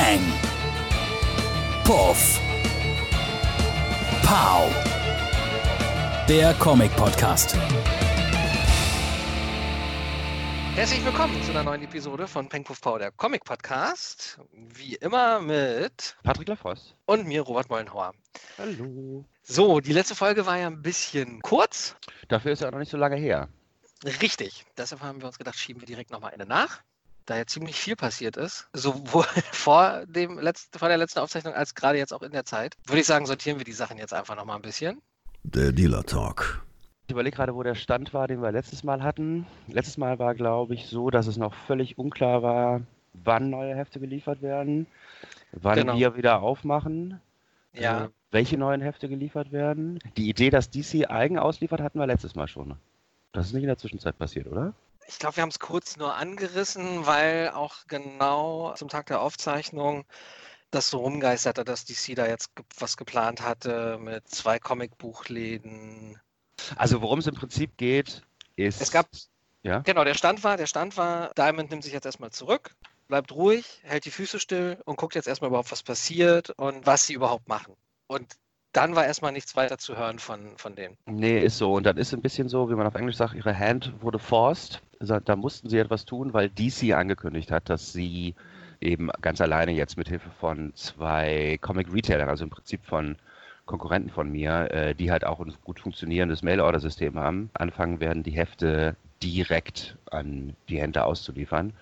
Peng. Puff. Pow. Der Comic-Podcast. Herzlich willkommen zu einer neuen Episode von Peng Puff Pow, der Comic-Podcast. Wie immer mit Patrick Lafosse. und mir, Robert Mollenhauer. Hallo. So, die letzte Folge war ja ein bisschen kurz. Dafür ist ja auch noch nicht so lange her. Richtig. Deshalb haben wir uns gedacht, schieben wir direkt nochmal eine nach. Da ja ziemlich viel passiert ist, sowohl vor, dem letzten, vor der letzten Aufzeichnung als gerade jetzt auch in der Zeit, würde ich sagen, sortieren wir die Sachen jetzt einfach nochmal ein bisschen. Der Dealer Talk. Ich überlege gerade, wo der Stand war, den wir letztes Mal hatten. Letztes Mal war, glaube ich, so, dass es noch völlig unklar war, wann neue Hefte geliefert werden, wann Genau. wir wieder aufmachen, Ja, äh, welche neuen Hefte geliefert werden. Die Idee, dass DC eigen ausliefert, hatten wir letztes Mal schon. Das ist nicht in der Zwischenzeit passiert, oder? Ich glaube, wir haben es kurz nur angerissen, weil auch genau zum Tag der Aufzeichnung das so rumgeisterte, dass DC da jetzt was geplant hatte mit zwei Comicbuchläden. Also worum es im Prinzip geht, ist... Es gab, Ja? genau, der Stand war, der Stand war, Diamond nimmt sich jetzt erstmal zurück, bleibt ruhig, hält die Füße still und guckt jetzt erstmal überhaupt, was passiert und was sie überhaupt machen. Und dann war erstmal nichts weiter zu hören von, von denen. Nee, ist so. Und dann ist ein bisschen so, wie man auf Englisch sagt, ihre Hand wurde forced. Also Da mussten sie etwas tun, weil DC angekündigt hat, dass sie eben ganz alleine jetzt mit Hilfe von zwei Comic-Retailern, also im Prinzip von Konkurrenten von mir, äh, die halt auch ein gut funktionierendes Mail-Order-System haben, anfangen werden, die Hefte direkt an die Händler auszuliefern.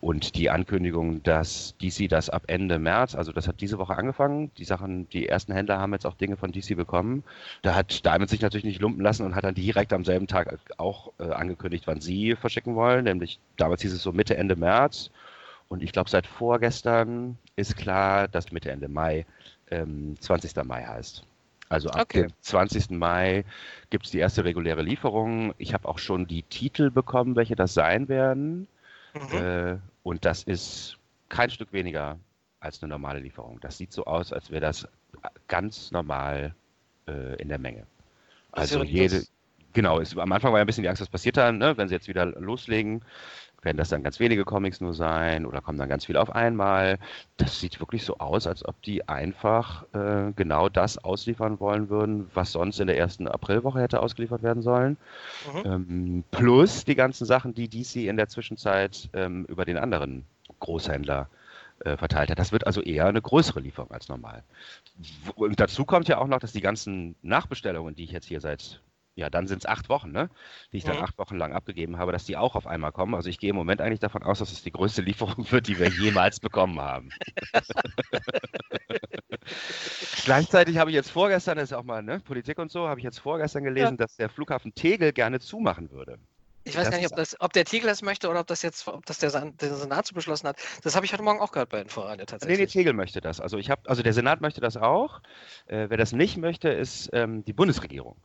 Und die Ankündigung, dass DC das ab Ende März, also das hat diese Woche angefangen, die Sachen, die ersten Händler haben jetzt auch Dinge von DC bekommen. Da hat Diamond sich natürlich nicht lumpen lassen und hat dann direkt am selben Tag auch äh, angekündigt, wann sie verschicken wollen, nämlich damals hieß es so Mitte, Ende März. Und ich glaube, seit vorgestern ist klar, dass Mitte, Ende Mai ähm, 20. Mai heißt. Also ab Okay. dem 20. Mai gibt es die erste reguläre Lieferung. Ich habe auch schon die Titel bekommen, welche das sein werden. Mhm. Äh, und das ist kein Stück weniger als eine normale Lieferung. Das sieht so aus, als wäre das ganz normal äh, in der Menge. Also jede, genau, ist, am Anfang war ja ein bisschen die Angst, was passiert dann, ne? wenn sie jetzt wieder loslegen. Werden das dann ganz wenige Comics nur sein oder kommen dann ganz viele auf einmal? Das sieht wirklich so aus, als ob die einfach äh, genau das ausliefern wollen würden, was sonst in der ersten Aprilwoche hätte ausgeliefert werden sollen. Mhm. Ähm, plus die ganzen Sachen, die DC in der Zwischenzeit ähm, über den anderen Großhändler äh, verteilt hat. Das wird also eher eine größere Lieferung als normal. Und dazu kommt ja auch noch, dass die ganzen Nachbestellungen, die ich jetzt hier seit, ja, dann sind es acht Wochen, ne? die ich dann Mhm. acht Wochen lang abgegeben habe, dass die auch auf einmal kommen. Also ich gehe im Moment eigentlich davon aus, dass es die größte Lieferung wird, die wir jemals bekommen haben. Gleichzeitig habe ich jetzt vorgestern, das ist auch mal ne, Politik und so, habe ich jetzt vorgestern gelesen, dass der Flughafen Tegel gerne zumachen würde. Ich weiß Das gar nicht, ob, das, ob der Tegel das möchte oder ob das jetzt, ob das der, der Senat so beschlossen hat. Das habe ich heute Morgen auch gehört bei Inforadio Nee, nee, tatsächlich. Tegel möchte das. Also ich habe, also der Senat möchte das auch. Äh, wer das nicht möchte, ist ähm, die Bundesregierung.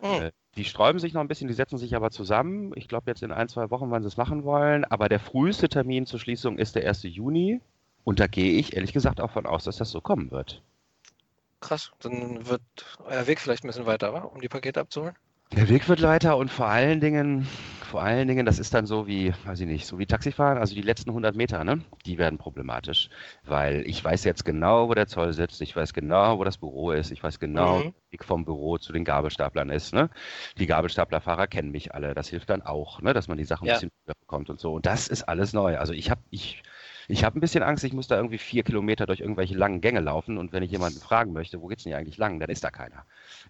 Mhm. Äh, die sträuben sich noch ein bisschen, die setzen sich aber zusammen. Ich glaube jetzt in ein, zwei Wochen, wann sie es machen wollen. Aber der früheste Termin zur Schließung ist der 1. Juni. Und da gehe ich ehrlich gesagt auch von aus, dass das so kommen wird. Krass, dann wird euer Weg vielleicht ein bisschen weiter, wa? um die Pakete abzuholen. Der Weg wird weiter und vor allen Dingen, vor allen Dingen, das ist dann so wie, weiß ich nicht, so wie Taxifahren, also die letzten 100 Meter, ne, die werden problematisch, weil ich weiß jetzt genau, wo der Zoll sitzt, ich weiß genau, wo das Büro ist, ich weiß genau, Mhm. Weg vom Büro zu den Gabelstaplern ist, ne. Die Gabelstaplerfahrer kennen mich alle, das hilft dann auch, ne, dass man die Sachen Ja. ein bisschen bekommt und so. Und das ist alles neu. Also ich habe, ich, ich habe ein bisschen Angst, ich muss da irgendwie vier Kilometer durch irgendwelche langen Gänge laufen und wenn ich jemanden fragen möchte, wo geht's denn hier eigentlich lang, dann ist da keiner.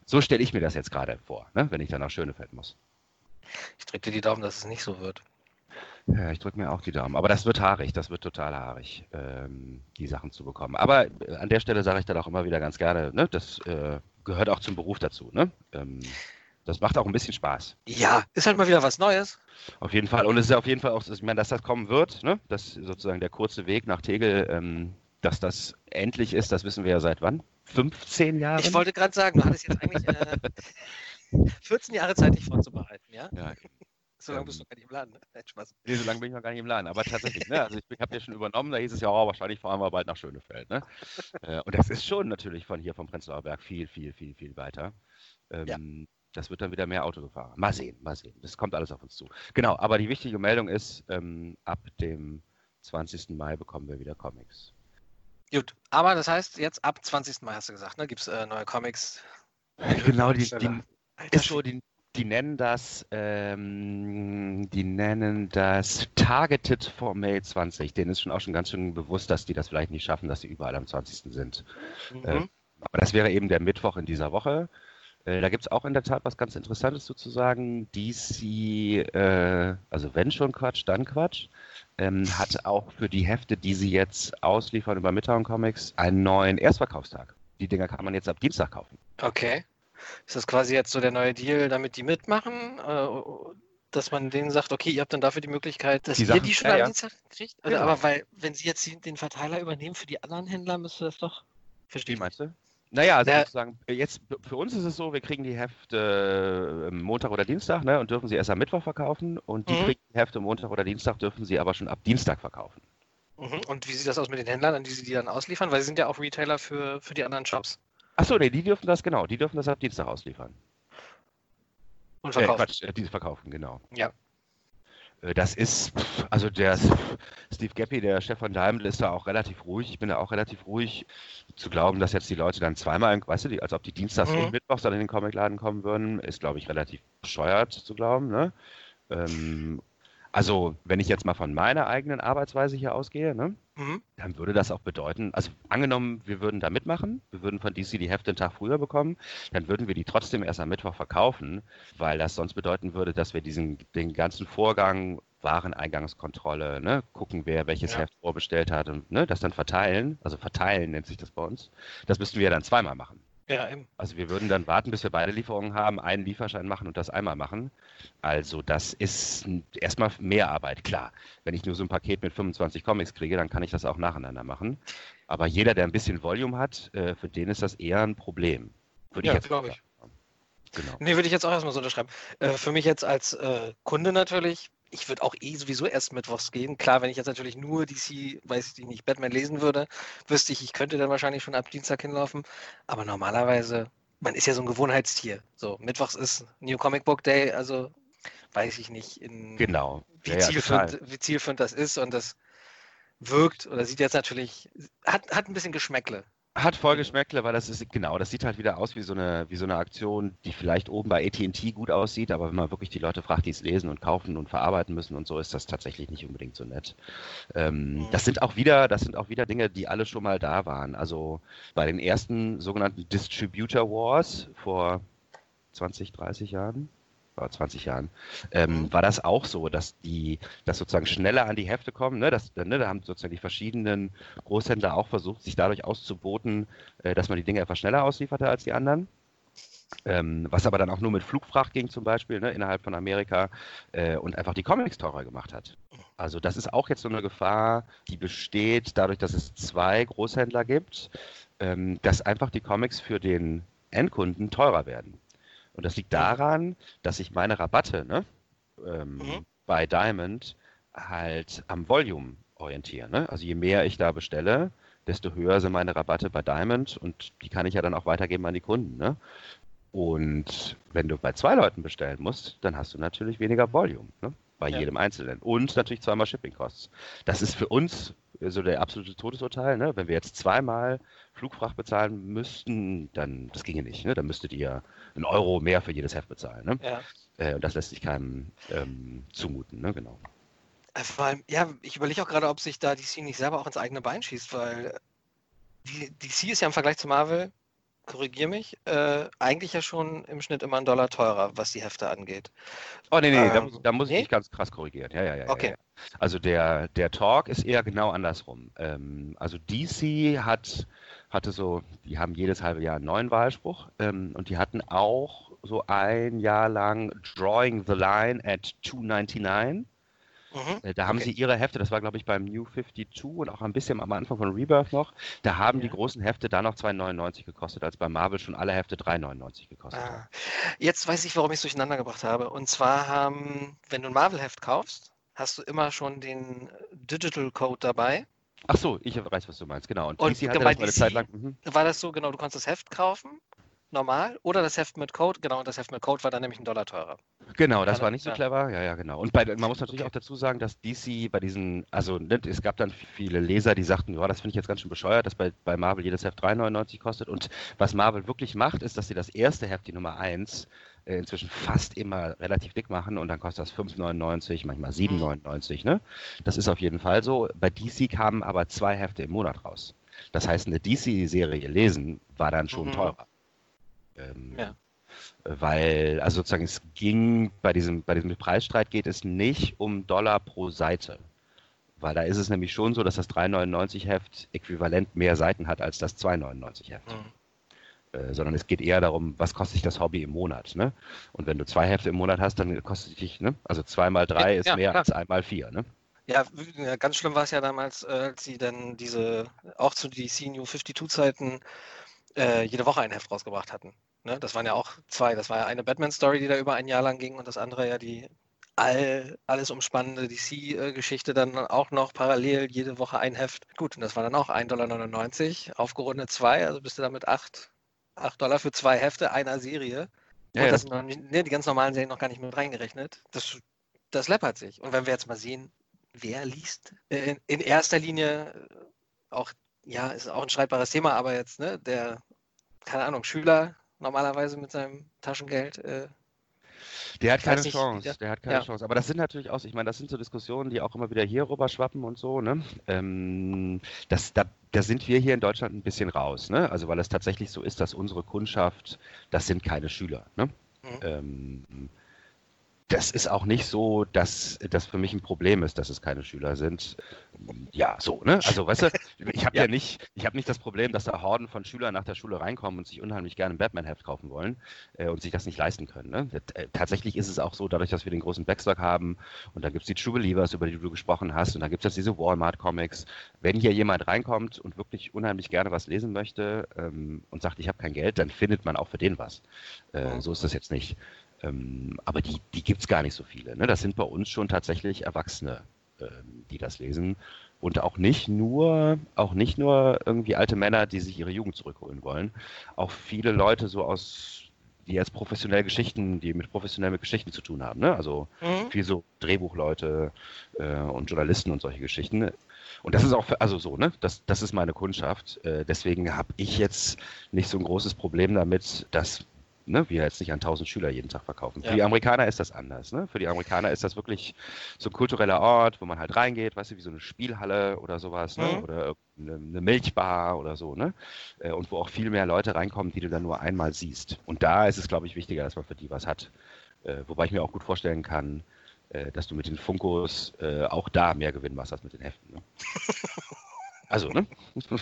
So stelle ich mir das jetzt gerade vor, ne, wenn ich dann nach Schönefeld muss. Ich drücke dir die Daumen, dass es nicht so wird. Ja, ich drücke mir auch die Daumen. Aber das wird haarig, das wird total haarig, ähm, die Sachen zu bekommen. Aber äh, an der Stelle sage ich dann auch immer wieder ganz gerne, ne, das äh, gehört auch zum Beruf dazu. Ne? Ähm, das macht auch ein bisschen Spaß. Ja, ist halt mal wieder was Neues. Auf jeden Fall. Und es ist auf jeden Fall auch, ich meine, dass das kommen wird, ne? dass sozusagen der kurze Weg nach Tegel, ähm, dass das endlich ist, das wissen wir ja seit wann? 15 Jahren? Ich wollte gerade sagen, du hattest jetzt eigentlich äh, 14 Jahre Zeit, dich vorzubereiten, ja? Ja, So lange Ähm, bist du gar nicht im Laden. ne? Nein, Spaß. Nee, so lange bin ich noch gar nicht im Laden. Aber tatsächlich, ne? Also ich habe ja schon übernommen, da hieß es ja, oh, wahrscheinlich fahren wir bald nach Schönefeld. Ne? Äh, und das ist schon natürlich von hier vom Prenzlauer Berg viel, viel, viel, viel weiter. Ähm, Das wird dann wieder mehr Auto gefahren. Mal sehen, mal sehen. Das kommt alles auf uns zu. Genau, aber die wichtige Meldung ist, ähm, ab dem 20. Mai bekommen wir wieder Comics. Gut, aber das heißt, jetzt ab 20. Mai hast du gesagt, ne, gibt es äh, neue Comics. Genau, die, die, Alter, so, die, die nennen das, ähm, die nennen das Targeted for May 20. Denen ist schon auch schon ganz schön bewusst, dass die das vielleicht nicht schaffen, dass sie überall am 20. sind. Mhm. Äh, aber das wäre eben der Mittwoch in dieser Woche. Äh, da gibt es auch in der Tat was ganz Interessantes sozusagen. DC, äh, also wenn schon Quatsch, dann Quatsch, ähm, hat auch für die Hefte, die sie jetzt ausliefern über Midtown Comics, einen neuen Erstverkaufstag. Die Dinger kann man jetzt ab Dienstag kaufen. Okay. Ist das quasi jetzt so der neue Deal, damit die mitmachen? Äh, dass man denen sagt, okay, ihr habt dann dafür die Möglichkeit, dass Die ihr Sachen- die schon ja, am ja. Dienstag kriegt? Oder, Genau. Aber weil, wenn sie jetzt den Verteiler übernehmen für die anderen Händler, müsste das doch. Verstehe Wie meinst du? Naja, also Ja. sozusagen, jetzt für uns ist es so, wir kriegen die Hefte äh, Montag oder Dienstag ne, und dürfen sie erst am Mittwoch verkaufen und die Mhm. kriegen die Hefte Montag oder Dienstag, dürfen sie aber schon ab Dienstag verkaufen. Mhm. Und wie sieht das aus mit den Händlern, an die sie die dann ausliefern? Weil sie sind ja auch Retailer für, für die anderen Shops Achso, nee, die dürfen das genau, die dürfen das ab Dienstag ausliefern. und Äh, verkaufen. Quatsch, äh, diese verkaufen, genau. Ja. Äh, Das ist, also der Steve Gappi, der Chef von Daimler, ist da auch relativ ruhig. Ich bin da auch relativ ruhig. Zu glauben, dass jetzt die Leute dann zweimal, weißt du, die, als ob die Dienstags Mhm. und Mittwochs dann in den Comicladen kommen würden, ist, glaube ich, relativ bescheuert zu glauben. Ne? Ähm, also, wenn ich jetzt mal von meiner eigenen Arbeitsweise hier ausgehe, ne? Mhm. dann würde das auch bedeuten, also angenommen, wir würden da mitmachen, wir würden von DC die Hefte einen Tag früher bekommen, dann würden wir die trotzdem erst am Mittwoch verkaufen, weil das sonst bedeuten würde, dass wir diesen den ganzen Vorgang Wareneingangskontrolle, ne, gucken, wer welches Ja. Heft vorbestellt hat und ne, das dann verteilen, also verteilen nennt sich das bei uns, das müssten wir ja dann zweimal machen. Ja, eben. Also wir würden dann warten, bis wir beide Lieferungen haben, einen Lieferschein machen und das einmal machen. Also das ist erstmal mehr Arbeit, klar. Wenn ich nur so ein Paket mit 25 Comics kriege, dann kann ich das auch nacheinander machen. Aber jeder, der ein bisschen Volume hat, äh, für den ist das eher ein Problem. Würde Ja, ich jetzt glaub mal ich. Genau. Nee, würde ich jetzt auch erstmal so unterschreiben. Äh, für mich jetzt als äh, Kunde natürlich, ich würde auch eh sowieso erst mittwochs gehen. Klar, wenn ich jetzt natürlich nur DC, weiß ich nicht, Batman lesen würde, wüsste ich, ich könnte dann wahrscheinlich schon ab Dienstag hinlaufen. Aber normalerweise, man ist ja so ein Gewohnheitstier. So, mittwochs ist New Comic Book Day, also weiß ich nicht, in, Genau. wie, Ja, zielführend, wie zielführend das ist und das wirkt oder sieht jetzt natürlich, hat, hat ein bisschen Geschmäckle. Hat voll Geschmäckle, weil das ist, genau, das sieht halt wieder aus wie so eine, wie so eine Aktion, die vielleicht oben bei AT&T gut aussieht, aber wenn man wirklich die Leute fragt, die es lesen und kaufen und verarbeiten müssen und so, ist das tatsächlich nicht unbedingt so nett. Ähm, Mhm. Das sind auch wieder, das sind auch wieder Dinge, die alle schon mal da waren. Also bei den ersten sogenannten Distributor Wars vor 20, 30 Jahren, 20 Jahren, ähm, Mhm. war das auch so, dass die, dass sozusagen schneller an die Hefte kommen. Ne? Das, ne, da haben sozusagen die verschiedenen Großhändler auch versucht, sich dadurch auszuboten, äh, dass man die Dinge etwas schneller auslieferte als die anderen. Ähm, was aber dann auch nur mit Flugfracht ging zum Beispiel, ne, innerhalb von Amerika äh, und einfach die Comics teurer gemacht hat. Also das ist auch jetzt so eine Gefahr, die besteht dadurch, dass es zwei Großhändler gibt, ähm, dass einfach die Comics für den Endkunden teurer werden. Und das liegt daran, dass sich meine Rabatte ne, ähm, Mhm. bei Diamond halt am Volume orientieren. Ne? Also je mehr ich da bestelle, desto höher sind meine Rabatte bei Diamond und die kann ich ja dann auch weitergeben an die Kunden. Ne? Und wenn du bei zwei Leuten bestellen musst, dann hast du natürlich weniger Volume ne? bei Ja. jedem Einzelnen. Und natürlich zweimal Shipping Costs. Das ist für uns so der absolute Todesurteil. Ne? Wenn wir jetzt zweimal Flugfracht bezahlen müssten, dann das ginge nicht. Ne? Dann müsstet ihr einen Euro mehr für jedes Heft bezahlen. Ne? Ja. Äh, und das lässt sich keinem ähm, zumuten. Ne? Genau. Äh, Vor allem, ja, ich überlege auch gerade, ob sich da DC nicht selber auch ins eigene Bein schießt, weil die, DC ist ja im Vergleich zu Marvel, korrigier mich, äh, eigentlich ja schon im Schnitt immer einen Dollar teurer, was die Hefte angeht. Oh, nee, nee, da, Ähm, muss- da muss ich nee? dich ganz krass korrigieren. Ja, ja, ja. ja, Okay. Ja. Also der, der Talk ist eher genau andersrum. Ähm, also DC hat, hatte so, die haben jedes halbe Jahr einen neuen Wahlspruch ähm, und die hatten auch so ein Jahr lang Drawing the Line at 299. Mhm. Äh, Da haben Okay. sie ihre Hefte, das war glaube ich beim New 52 und auch ein bisschen am Anfang von Rebirth noch, da haben die Ja. großen Hefte da noch 2,99 gekostet, als bei Marvel schon alle Hefte 3,99 gekostet haben. Ah. Jetzt weiß ich, warum ich es durcheinander gebracht habe. Und zwar haben, wenn du ein Marvel-Heft kaufst, hast du immer schon den Digital Code dabei. Ach so, ich weiß, was du meinst, genau. Und, Und DC hatte das mal eine DC Zeit lang. Mhm. War das so, genau, du konntest das Heft kaufen, normal, oder das Heft mit Code, genau, und das Heft mit Code war dann nämlich ein Dollar teurer. Genau, das war nicht so clever. Ja, ja, genau. Und bei, man muss natürlich okay. auch dazu sagen, dass DC bei diesen, also ne, es gab dann viele Leser, die sagten, ja, das finde ich jetzt ganz schön bescheuert, dass bei, bei Marvel jedes Heft 3,99 kostet. Und was Marvel wirklich macht, ist, dass sie das erste Heft, die Nummer 1, äh, inzwischen fast immer relativ dick machen und dann kostet das 5,99, manchmal 7,99. Ne? Das ist auf jeden Fall so. Bei DC kamen aber zwei Hefte im Monat raus. Das heißt, eine DC-Serie lesen war dann schon mhm. teurer. Ähm, ja. Weil, also sozusagen, es ging bei diesem, bei diesem Preisstreit geht es nicht um Dollar pro Seite. Weil da ist es nämlich schon so, dass das 3,99 Heft äquivalent mehr Seiten hat als das 2,99 Heft. Mhm. Äh, sondern es geht eher darum, was kostet sich das Hobby im Monat. Ne? Und wenn du zwei Hefte im Monat hast, dann kostet dich, ne? also zwei mal drei ja, ist mehr klar. als einmal vier. Ne? Ja, ganz schlimm war es ja damals, äh, als sie dann diese, auch zu DC New 52-Zeiten, äh, jede Woche ein Heft rausgebracht hatten. Ne? Das waren ja auch zwei. Das war ja eine Batman-Story, die da über ein Jahr lang ging und das andere ja die all, alles umspannende DC-Geschichte dann auch noch parallel jede Woche ein Heft. Gut, und das war dann auch 1,99 Dollar, aufgerundet zwei, also bist du damit 8, 8 Dollar für zwei Hefte einer Serie. Ja, und das ja. ne, die ganz normalen Serien noch gar nicht mit reingerechnet. Das, das läppert sich. Und wenn wir jetzt mal sehen, wer liest äh, in, in erster Linie äh, auch, ja, ist auch ein streitbares Thema, aber jetzt, ne, der, keine Ahnung, Schüler normalerweise mit seinem Taschengeld. Äh, der hat keine nicht, Chance, der, der, hat keine ja. Chance. Aber das sind natürlich auch, ich meine, das sind so Diskussionen, die auch immer wieder hier rüber schwappen und so, ne? Ähm, das, da, da sind wir hier in Deutschland ein bisschen raus, ne? Also weil es tatsächlich so ist, dass unsere Kundschaft, das sind keine Schüler, ne? Mhm. Ähm, das ist auch nicht so, dass das für mich ein Problem ist, dass es keine Schüler sind. Ja, so, ne? Also, weißt du, ich habe ja. ja. nicht, ich habe nicht das Problem, dass da Horden von Schülern nach der Schule reinkommen und sich unheimlich gerne ein Batman-Heft kaufen wollen äh, und sich das nicht leisten können. Ne? Äh, tatsächlich ist es auch so, dadurch, dass wir den großen Backstock haben und dann gibt es die True Believers, über die du gesprochen hast, und dann gibt es jetzt diese Walmart-Comics. Wenn hier jemand reinkommt und wirklich unheimlich gerne was lesen möchte ähm, und sagt, ich habe kein Geld, dann findet man auch für den was. Äh, so ist das jetzt nicht. Ähm, aber die, die gibt es gar nicht so viele. Ne? Das sind bei uns schon tatsächlich Erwachsene, ähm, die das lesen. Und auch nicht nur, auch nicht nur irgendwie alte Männer, die sich ihre Jugend zurückholen wollen. Auch viele Leute so aus, die jetzt professionell Geschichten, die mit professionell mit Geschichten zu tun haben. Ne? Also mhm. viel so Drehbuchleute äh, und Journalisten und solche Geschichten. Und das ist auch, für, also so, ne? Das, das ist meine Kundschaft. Äh, deswegen habe ich jetzt nicht so ein großes Problem damit, dass ne, wir jetzt nicht an 1000 Schüler jeden Tag verkaufen. Für ja. die Amerikaner ist das anders. Ne? Für die Amerikaner ist das wirklich so ein kultureller Ort, wo man halt reingeht, weißt du, wie so eine Spielhalle oder sowas, ne? Mhm. oder eine, eine, Milchbar oder so, ne? Äh, und wo auch viel mehr Leute reinkommen, die du dann nur einmal siehst. Und da ist es, glaube ich, wichtiger, dass man für die was hat. Äh, wobei ich mir auch gut vorstellen kann, äh, dass du mit den Funkos auch da mehr Gewinn machst als mit den Heften. Ne? Also, ne?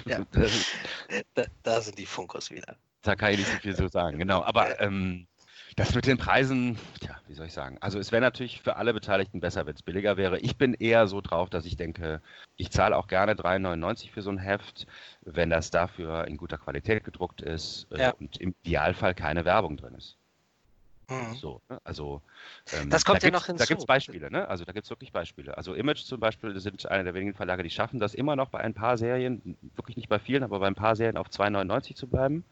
Ja. Da, da, sind die Funkos wieder. Da kann ich nicht so viel so sagen, genau. Aber ähm, das mit den Preisen, ja, wie soll ich sagen? Also es wäre natürlich für alle Beteiligten besser, wenn es billiger wäre. Ich bin eher so drauf, dass ich denke, ich zahle auch gerne 3,99 für so ein Heft, wenn das dafür in guter Qualität gedruckt ist äh, ja. und im Idealfall keine Werbung drin ist. Mhm. So, ne? Also ähm, das kommt da ja noch hinzu. Da gibt es Beispiele, ne? Also da gibt es wirklich Beispiele. Also Image zum Beispiel sind einer der wenigen Verlage, die schaffen das immer noch bei ein paar Serien, wirklich nicht bei vielen, aber bei ein paar Serien auf 2,99 zu bleiben.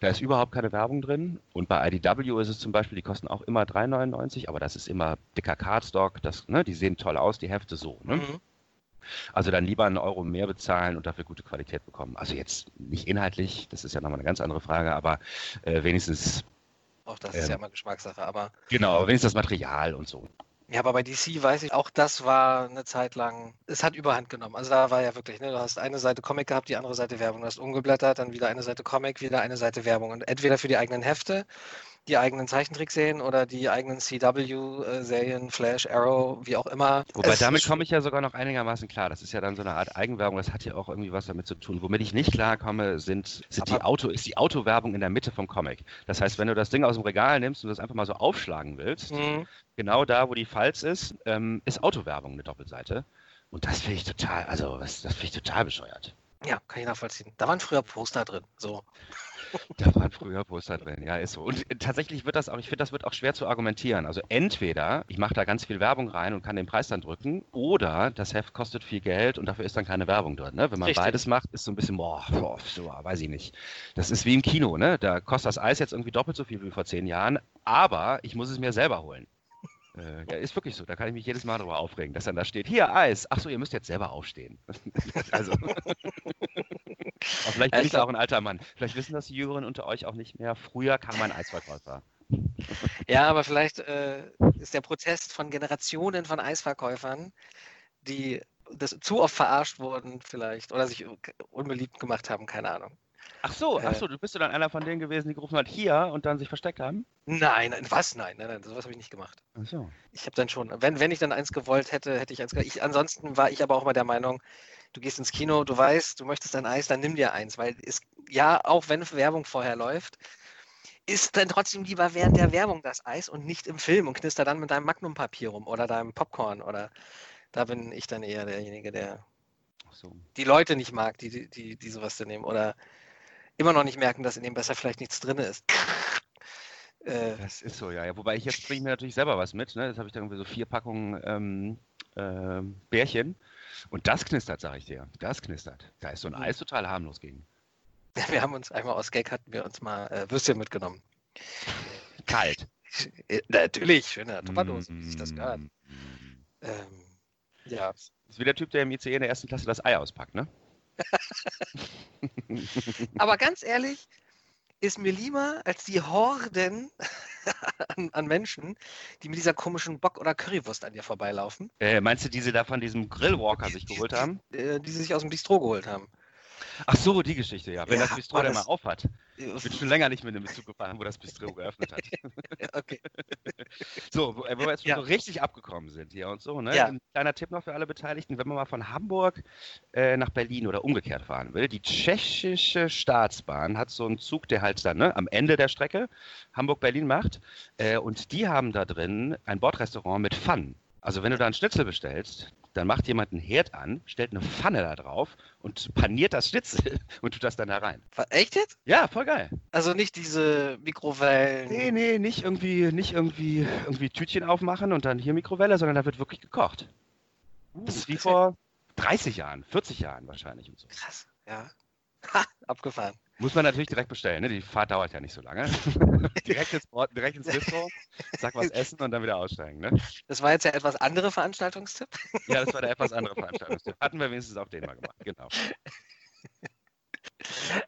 Da ist überhaupt keine Werbung drin. Und bei IDW ist es zum Beispiel, die kosten auch immer 3,99, aber das ist immer dicker Cardstock, das, ne? Die sehen toll aus, die Hefte so, ne? Mhm. Also dann lieber einen Euro mehr bezahlen und dafür gute Qualität bekommen. Also jetzt nicht inhaltlich, das ist ja nochmal eine ganz andere Frage, aber äh, wenigstens auch das ähm, ist ja immer Geschmackssache, aber. Genau, aber wenigstens das Material und so. Ja, aber bei DC weiß ich, auch das war eine Zeit lang, es hat überhand genommen. Also da war ja wirklich, ne, du hast eine Seite Comic gehabt, die andere Seite Werbung. Du hast umgeblättert, dann wieder eine Seite Comic, wieder eine Seite Werbung. Und entweder für die eigenen Hefte die eigenen Zeichentrickserien oder die eigenen CW-Serien, Flash, Arrow, wie auch immer. Wobei es damit komme ich ja sogar noch einigermaßen klar. Das ist ja dann so eine Art Eigenwerbung, das hat ja auch irgendwie was damit zu tun. Womit ich nicht klarkomme, sind, sind die Auto, ist die Autowerbung in der Mitte vom Comic. Das heißt, wenn du das Ding aus dem Regal nimmst und das einfach mal so aufschlagen willst, mhm. genau da, wo die Falz ist, ähm, ist Autowerbung eine Doppelseite. Und das finde ich total, also das, das finde ich total bescheuert. Ja, kann ich nachvollziehen. Da waren früher Poster drin. So. Da waren früher Poster drin, ja, ist so. Und äh, tatsächlich wird das auch, ich finde, das wird auch schwer zu argumentieren. Also entweder ich mache da ganz viel Werbung rein und kann den Preis dann drücken, oder das Heft kostet viel Geld und dafür ist dann keine Werbung drin. Ne? Wenn man Richtig. beides macht, ist so ein bisschen, boah, boah, so, weiß ich nicht. Das ist wie im Kino, ne? Da kostet das Eis jetzt irgendwie doppelt so viel wie vor zehn Jahren, aber ich muss es mir selber holen. Äh, ja, ist wirklich so. Da kann ich mich jedes Mal darüber aufregen, dass dann da steht, hier Eis. Ach so, ihr müsst jetzt selber aufstehen. also. Vielleicht bin ich da auch ein alter Mann. Vielleicht wissen das die Jüngeren unter euch auch nicht mehr. Früher kam ein Eisverkäufer. Ja, aber vielleicht äh, ist der Protest von Generationen von Eisverkäufern, die das zu oft verarscht wurden, vielleicht, oder sich unbeliebt gemacht haben, keine Ahnung. Ach so, ach Äh. so, du bist du dann einer von denen gewesen, die gerufen hat, hier und dann sich versteckt haben? Nein, nein, was? Nein, nein, nein, sowas habe ich nicht gemacht. Ach so. Ich habe dann schon, wenn, wenn ich dann eins gewollt hätte, hätte ich eins gewollt. Ich, ansonsten war ich aber auch mal der Meinung, du gehst ins Kino, du weißt, du möchtest ein Eis, dann nimm dir eins, weil es, ja, auch wenn Werbung vorher läuft, ist dann trotzdem lieber während der Werbung das Eis und nicht im Film und knister dann mit deinem Magnumpapier rum oder deinem Popcorn oder da bin ich dann eher derjenige, der so. die Leute nicht mag, die, die, die, die sowas dann nehmen oder immer noch nicht merken, dass in dem besser vielleicht nichts drin ist. Äh, Das ist so, ja. ja. Wobei ich jetzt bringe mir natürlich selber was mit. Ne? Jetzt habe ich da irgendwie so vier Packungen ähm, ähm, Bärchen. Und das knistert, sage ich dir. Das knistert. Da ist so ein Mhm. Eis total harmlos gegen. wir haben uns einmal aus Gag hatten wir uns mal äh, Würstchen mitgenommen. Kalt. Äh, Natürlich, schöne Tupperdose, wie sich das gehört. Mm. Ähm, ja, Das ist wie der Typ, der im ICE in der ersten Klasse das Ei auspackt, ne? Aber ganz ehrlich, ist mir lieber als die Horden an, an Menschen, die mit dieser komischen Bock- oder Currywurst an dir vorbeilaufen, Äh, meinst du, die sie da von diesem Grillwalker sich geholt haben? äh, die sie sich aus dem Bistro geholt haben. Ach so, die Geschichte, ja. Wenn Ja, das Bistro dann mal auf hat. Ich bin schon länger nicht mit einem Bezug gefahren, wo das Bistro geöffnet hat. okay. So, wo, äh, wo wir jetzt schon Ja. so richtig abgekommen sind hier und so, ne? Ja. Ein kleiner Tipp noch für alle Beteiligten, wenn man mal von Hamburg äh, nach Berlin oder umgekehrt fahren will. Die tschechische Staatsbahn hat so einen Zug, der halt dann ne, am Ende der Strecke Hamburg-Berlin macht. Äh, und die haben da drin ein Bordrestaurant mit Pfannen. Also wenn du da einen Schnitzel bestellst, dann macht jemand einen Herd an, stellt eine Pfanne da drauf und paniert das Schnitzel und tut das dann da rein. Echt jetzt? Ja, voll geil. Also nicht diese Mikrowellen. Nee, nee, nicht irgendwie, nicht irgendwie, irgendwie Tütchen aufmachen und dann hier Mikrowelle, sondern da wird wirklich gekocht. Das ist wie vor 30 Jahren, 40 Jahren wahrscheinlich und so. Krass, ja. Ha, abgefahren. Muss man natürlich direkt bestellen, ne? Die Fahrt dauert ja nicht so lange. direkt, ins, Ort- direkt ins Bistro, sag was essen und dann wieder aussteigen, ne? Das war jetzt ja etwas andere Veranstaltungstipp. Ja, das war der etwas andere Veranstaltung. Hatten wir wenigstens auch den mal gemacht, genau.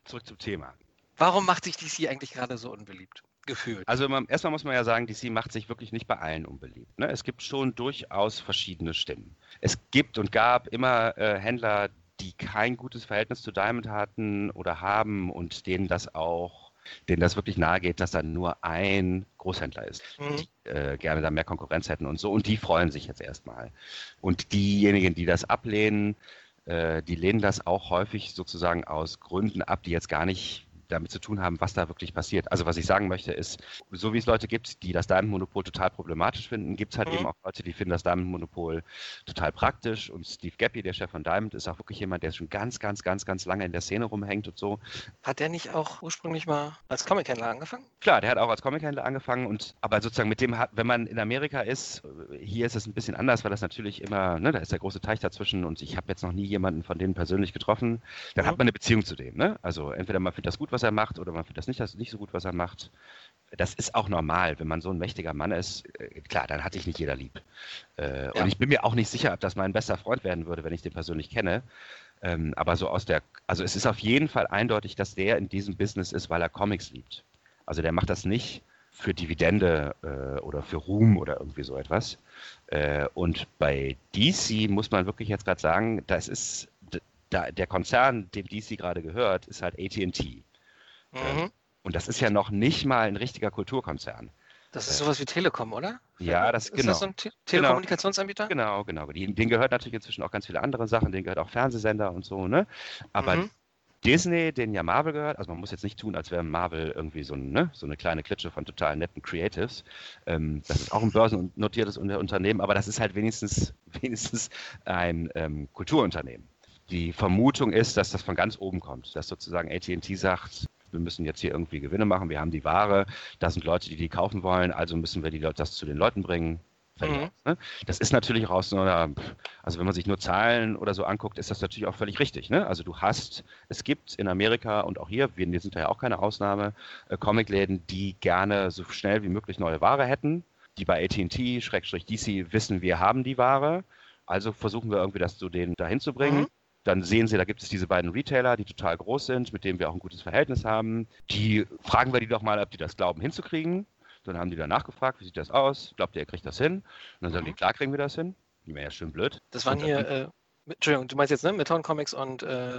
Zurück zum Thema. Warum macht sich DC eigentlich gerade so unbeliebt? Gefühlt. Also man, erstmal muss man ja sagen, DC macht sich wirklich nicht bei allen unbeliebt. Ne? Es gibt schon durchaus verschiedene Stimmen. Es gibt und gab immer äh, Händler, die kein gutes Verhältnis zu Diamond hatten oder haben und denen das auch, denen das wirklich nahe geht, dass da nur ein Großhändler ist, Mhm. die äh, gerne da mehr Konkurrenz hätten und so. Und die freuen sich jetzt erstmal. Und diejenigen, die das ablehnen, äh, die lehnen das auch häufig sozusagen aus Gründen ab, die jetzt gar nicht damit zu tun haben, was da wirklich passiert. Also was ich sagen möchte ist, so wie es Leute gibt, die das Diamond-Monopol total problematisch finden, gibt es halt Mhm. eben auch Leute, die finden das Diamond-Monopol total praktisch. Und Steve Gappy, der Chef von Diamond, ist auch wirklich jemand, der schon ganz, ganz, ganz, ganz lange in der Szene rumhängt und so. Hat der nicht auch ursprünglich mal als Comic-Händler angefangen? Klar, der hat auch als Comic-Händler angefangen und aber sozusagen mit dem hat, wenn man in Amerika ist, hier ist es ein bisschen anders, weil das natürlich immer, ne, da ist der große Teich dazwischen und ich habe jetzt noch nie jemanden von denen persönlich getroffen. Dann Mhm. hat man eine Beziehung zu dem, ne? Also entweder man findet das gut, was er macht, oder man findet das nicht, das nicht so gut, was er macht. Das ist auch normal, wenn man so ein mächtiger Mann ist. Äh, Klar, dann hat dich nicht jeder lieb. Äh, Ja. Und ich bin mir auch nicht sicher, ob das mein bester Freund werden würde, wenn ich den persönlich kenne. Ähm, aber so aus der, also es ist auf jeden Fall eindeutig, dass der in diesem Business ist, weil er Comics liebt. Also der macht das nicht für Dividende äh, oder für Ruhm oder irgendwie so etwas. Äh, und bei DC muss man wirklich jetzt gerade sagen, das ist da, der Konzern, dem DC gerade gehört, ist halt AT&T. Mhm. Und das ist ja noch nicht mal ein richtiger Kulturkonzern. Das ist sowas wie Telekom, oder? Ja, das ist genau. das so ein Te Telekommunikationsanbieter? Genau, genau. Den, denen gehört natürlich inzwischen auch ganz viele andere Sachen, denen gehört auch Fernsehsender und so, ne? Aber Mhm. Disney, denen ja Marvel gehört, also man muss jetzt nicht tun, als wäre Marvel irgendwie so, ne, so eine kleine Klitsche von total netten Creatives. Ähm, das ist auch ein börsennotiertes Unter- Unternehmen, aber das ist halt wenigstens, wenigstens ein ähm, Kulturunternehmen. Die Vermutung ist, dass das von ganz oben kommt, dass sozusagen AT&T sagt, wir müssen jetzt hier irgendwie Gewinne machen, wir haben die Ware, da sind Leute, die die kaufen wollen, also müssen wir die Leute das zu den Leuten bringen. Mhm. ne? Das ist natürlich raus also wenn man sich nur Zahlen oder so anguckt, ist das natürlich auch völlig richtig. Ne? Also du hast, es gibt in Amerika und auch hier, wir sind da ja auch keine Ausnahme, äh, Comicläden, die gerne so schnell wie möglich neue Ware hätten, die bei AT&T, Schrägstrich DC, wissen, wir haben die Ware. Also versuchen wir irgendwie das zu denen dahin zu bringen. Mhm. Dann sehen sie, da gibt es diese beiden Retailer, die total groß sind, mit denen wir auch ein gutes Verhältnis haben. Die fragen wir die doch mal, ob die das glauben hinzukriegen. Dann haben die danach gefragt, wie sieht das aus? Glaubt ihr, ihr kriegt das hin? Und dann sagen die, klar kriegen wir das hin. Die wäre ja schön blöd. Das waren hier, äh, Entschuldigung, du meinst jetzt, ne? Meton Comics und äh,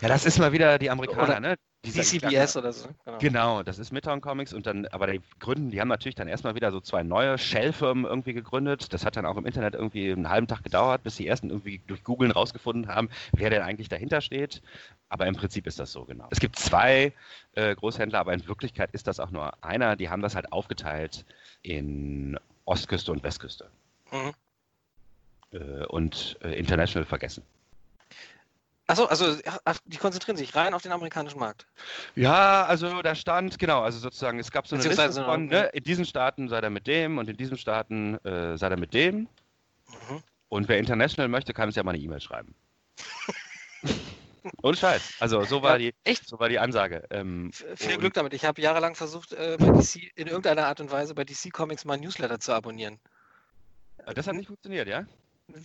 Ja, das ist mal wieder die Amerikaner, Oder ne? Die sagen, DCBS oder so. Genau. Genau, das ist Midtown Comics und dann, aber die gründen, die haben natürlich dann erstmal wieder so zwei neue Shell-Firmen irgendwie gegründet. Das hat dann auch im Internet irgendwie einen halben Tag gedauert, bis die ersten irgendwie durch Googlen rausgefunden haben, wer denn eigentlich dahinter steht. Aber im Prinzip ist das so, genau. Es gibt zwei äh, Großhändler, aber in Wirklichkeit ist das auch nur einer. Die haben das halt aufgeteilt in Ostküste und Westküste. Mhm. Äh, und äh, International vergessen. Achso, also die konzentrieren sich rein auf den amerikanischen Markt. Ja, also da stand, genau, also sozusagen, es gab so eine Liste von, ne, in diesen Staaten sei er mit dem und in diesen Staaten äh, sei er mit dem. Mhm. Und wer international möchte, kann uns ja mal eine E-Mail schreiben. Und Scheiß. Also so war Ja, die, echt? so war die Ansage. Ähm, Viel Glück damit. Ich habe jahrelang versucht, äh, bei DC in irgendeiner Art und Weise bei DC Comics mal Newsletter zu abonnieren. Das hat nicht funktioniert, ja?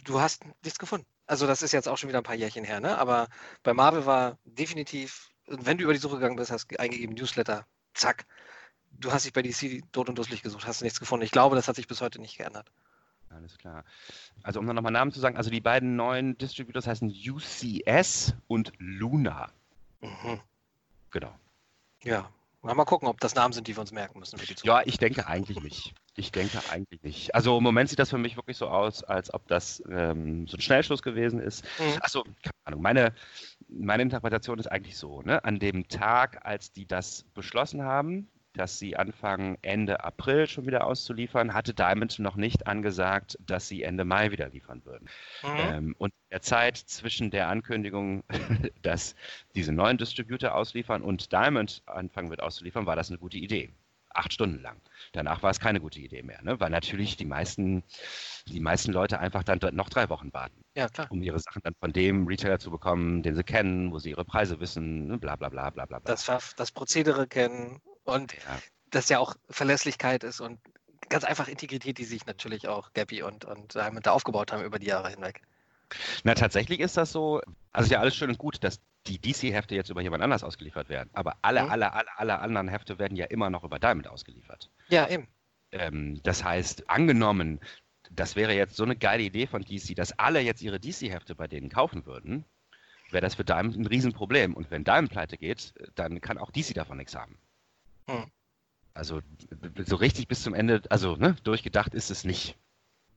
Du hast nichts gefunden. Also das ist jetzt auch schon wieder ein paar Jährchen her, ne? Aber bei Marvel war definitiv, wenn du über die Suche gegangen bist, hast eingegeben Newsletter, zack. Du hast dich bei DC tot und dusselig gesucht, hast nichts gefunden. Ich glaube, das hat sich bis heute nicht geändert. Alles klar. Also um noch mal Namen zu sagen, also die beiden neuen Distributors heißen UCS und Luna. Mhm. Genau. Ja. Mal gucken, ob das Namen sind, die wir uns merken müssen für die Zukunft. Ja, ich denke eigentlich nicht. Ich denke eigentlich nicht. Also im Moment sieht das für mich wirklich so aus, als ob das ähm, so ein Schnellschuss gewesen ist. Mhm. Achso, keine Ahnung. Meine, meine Interpretation ist eigentlich so, ne? An dem Tag, als die das beschlossen haben, dass sie anfangen, Ende April schon wieder auszuliefern, hatte Diamond noch nicht angesagt, dass sie Ende Mai wieder liefern würden. Mhm. Ähm, und in der Zeit zwischen der Ankündigung, dass diese neuen Distributor ausliefern und Diamond anfangen wird auszuliefern, war das eine gute Idee. Acht Stunden lang. Danach war es keine gute Idee mehr, ne? weil natürlich die meisten, die meisten Leute einfach dann dort noch drei Wochen warten, Ja, um ihre Sachen dann von dem Retailer zu bekommen, den sie kennen, wo sie ihre Preise wissen, ne? bla bla bla bla bla. bla. Das, das Prozedere kennen und ja. das ja auch Verlässlichkeit ist und ganz einfach Integrität, die sich natürlich auch Gappy und, und Diamond da aufgebaut haben über die Jahre hinweg. Na, tatsächlich ist das so. Also ist ja alles schön und gut, dass die DC-Hefte jetzt über jemand anders ausgeliefert werden. Aber alle, Mhm. alle, alle, alle anderen Hefte werden ja immer noch über Diamond ausgeliefert. Ja, eben. Ähm, das heißt, angenommen, das wäre jetzt so eine geile Idee von DC, dass alle jetzt ihre DC-Hefte bei denen kaufen würden, wäre das für Diamond ein Riesenproblem. Und wenn Diamond pleite geht, dann kann auch DC davon nichts haben. Hm. Also so richtig bis zum Ende, also ne, durchgedacht ist es nicht,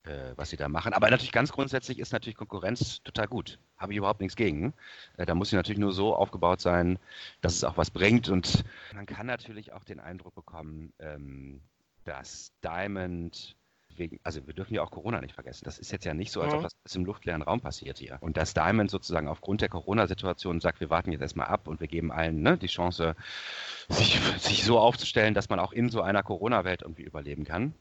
äh, was sie da machen. Aber natürlich ganz grundsätzlich ist natürlich Konkurrenz total gut. Habe ich überhaupt nichts gegen. Äh, da muss sie natürlich nur so aufgebaut sein, dass es auch was bringt. Und man kann natürlich auch den Eindruck bekommen, ähm, dass Diamond wegen, also wir dürfen ja auch Corona nicht vergessen. Das ist jetzt ja nicht so, als ob Mhm. das alles im luftleeren Raum passiert hier. Und dass Diamond sozusagen aufgrund der Corona-Situation sagt, wir warten jetzt erstmal ab und wir geben allen ne, die Chance, sich, sich so aufzustellen, dass man auch in so einer Corona-Welt irgendwie überleben kann.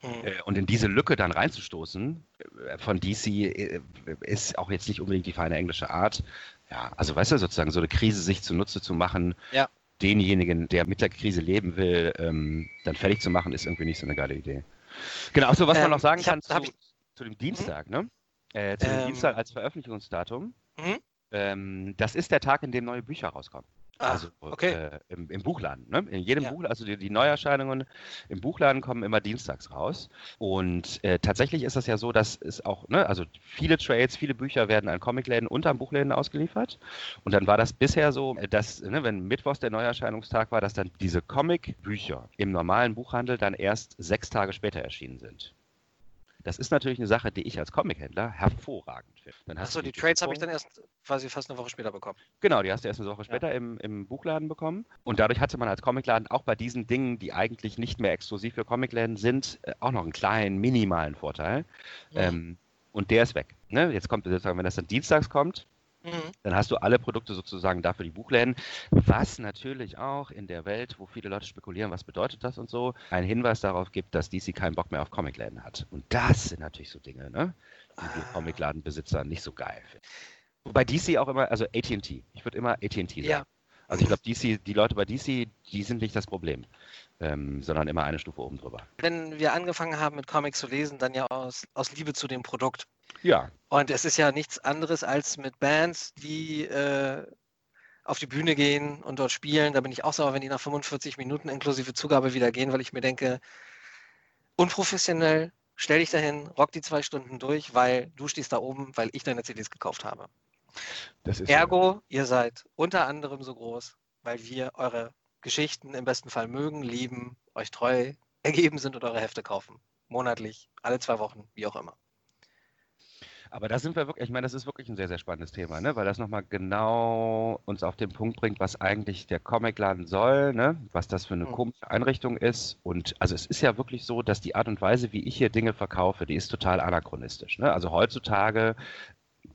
Hm. Äh, Und in diese Lücke dann reinzustoßen äh, von DC äh, ist auch jetzt nicht unbedingt die feine englische Art. Ja, also weißt du, sozusagen so eine Krise sich zunutze zu machen, Ja. denjenigen, der mit der Krise leben will, ähm, dann fertig zu machen, ist irgendwie nicht so eine geile Idee. Genau, so was man Ähm, noch sagen ich hab- kann zu, hab ich- zu dem Dienstag, ne? Äh, zu dem Ähm. Dienstag als Veröffentlichungsdatum. Mhm. Ähm, das ist der Tag, in dem neue Bücher rauskommen. Ach, Also okay. äh, im, im Buchladen. Ne? In jedem Ja. Buch, also die, die Neuerscheinungen im Buchladen kommen immer dienstags raus. Und äh, tatsächlich ist das ja so, dass es auch, ne, also viele Trades, viele Bücher werden an Comicläden und an Buchläden ausgeliefert. Und dann war das bisher so, äh, dass, ne, wenn Mittwochs der Neuerscheinungstag war, dass dann diese Comic-Bücher im normalen Buchhandel dann erst sechs Tage später erschienen sind. Das ist natürlich eine Sache, die ich als Comichändler hervorragend finde. Dann hast Achso, du die Trades habe ich dann erst quasi fast eine Woche später bekommen. Genau, die hast du erst eine Woche später im, im Buchladen bekommen. Und dadurch hatte man als Comicladen auch bei diesen Dingen, die eigentlich nicht mehr exklusiv für Comicläden sind, äh, auch noch einen kleinen, minimalen Vorteil. Ja. Ähm, und der ist weg. Ne? Jetzt kommt sozusagen, wenn das dann dienstags kommt, Mhm. dann hast du alle Produkte sozusagen dafür die Buchläden, was natürlich auch in der Welt, wo viele Leute spekulieren, was bedeutet das und so, einen Hinweis darauf gibt, dass DC keinen Bock mehr auf Comicläden hat. Und das sind natürlich so Dinge, ne? die Ah. Comicladenbesitzer nicht so geil finden. Wobei DC auch immer, also AT&T, ich würde immer AT&T sagen. Ja. Also ich glaube, DC, die Leute bei DC, die sind nicht das Problem, ähm, sondern immer eine Stufe oben drüber. Wenn wir angefangen haben mit Comics zu lesen, dann ja aus, aus Liebe zu dem Produkt. Ja. Und es ist ja nichts anderes als mit Bands, die äh, auf die Bühne gehen und dort spielen. Da bin ich auch sauer, wenn die nach 45 Minuten inklusive Zugabe wieder gehen, weil ich mir denke, unprofessionell, stell dich dahin, rock die zwei Stunden durch, weil du stehst da oben, weil ich deine CDs gekauft habe. Ergo, so. ihr seid unter anderem so groß, weil wir eure Geschichten im besten Fall mögen, lieben, euch treu ergeben sind und eure Hefte kaufen. Monatlich, alle zwei Wochen, wie auch immer. Aber da sind wir wirklich, ich meine, das ist wirklich ein sehr, sehr spannendes Thema, ne? weil das nochmal genau uns auf den Punkt bringt, was eigentlich der Comicladen soll, ne? was das für eine mhm. komische Einrichtung ist. Und also es ist ja wirklich so, dass die Art und Weise, wie ich hier Dinge verkaufe, die ist total anachronistisch. Ne? Also heutzutage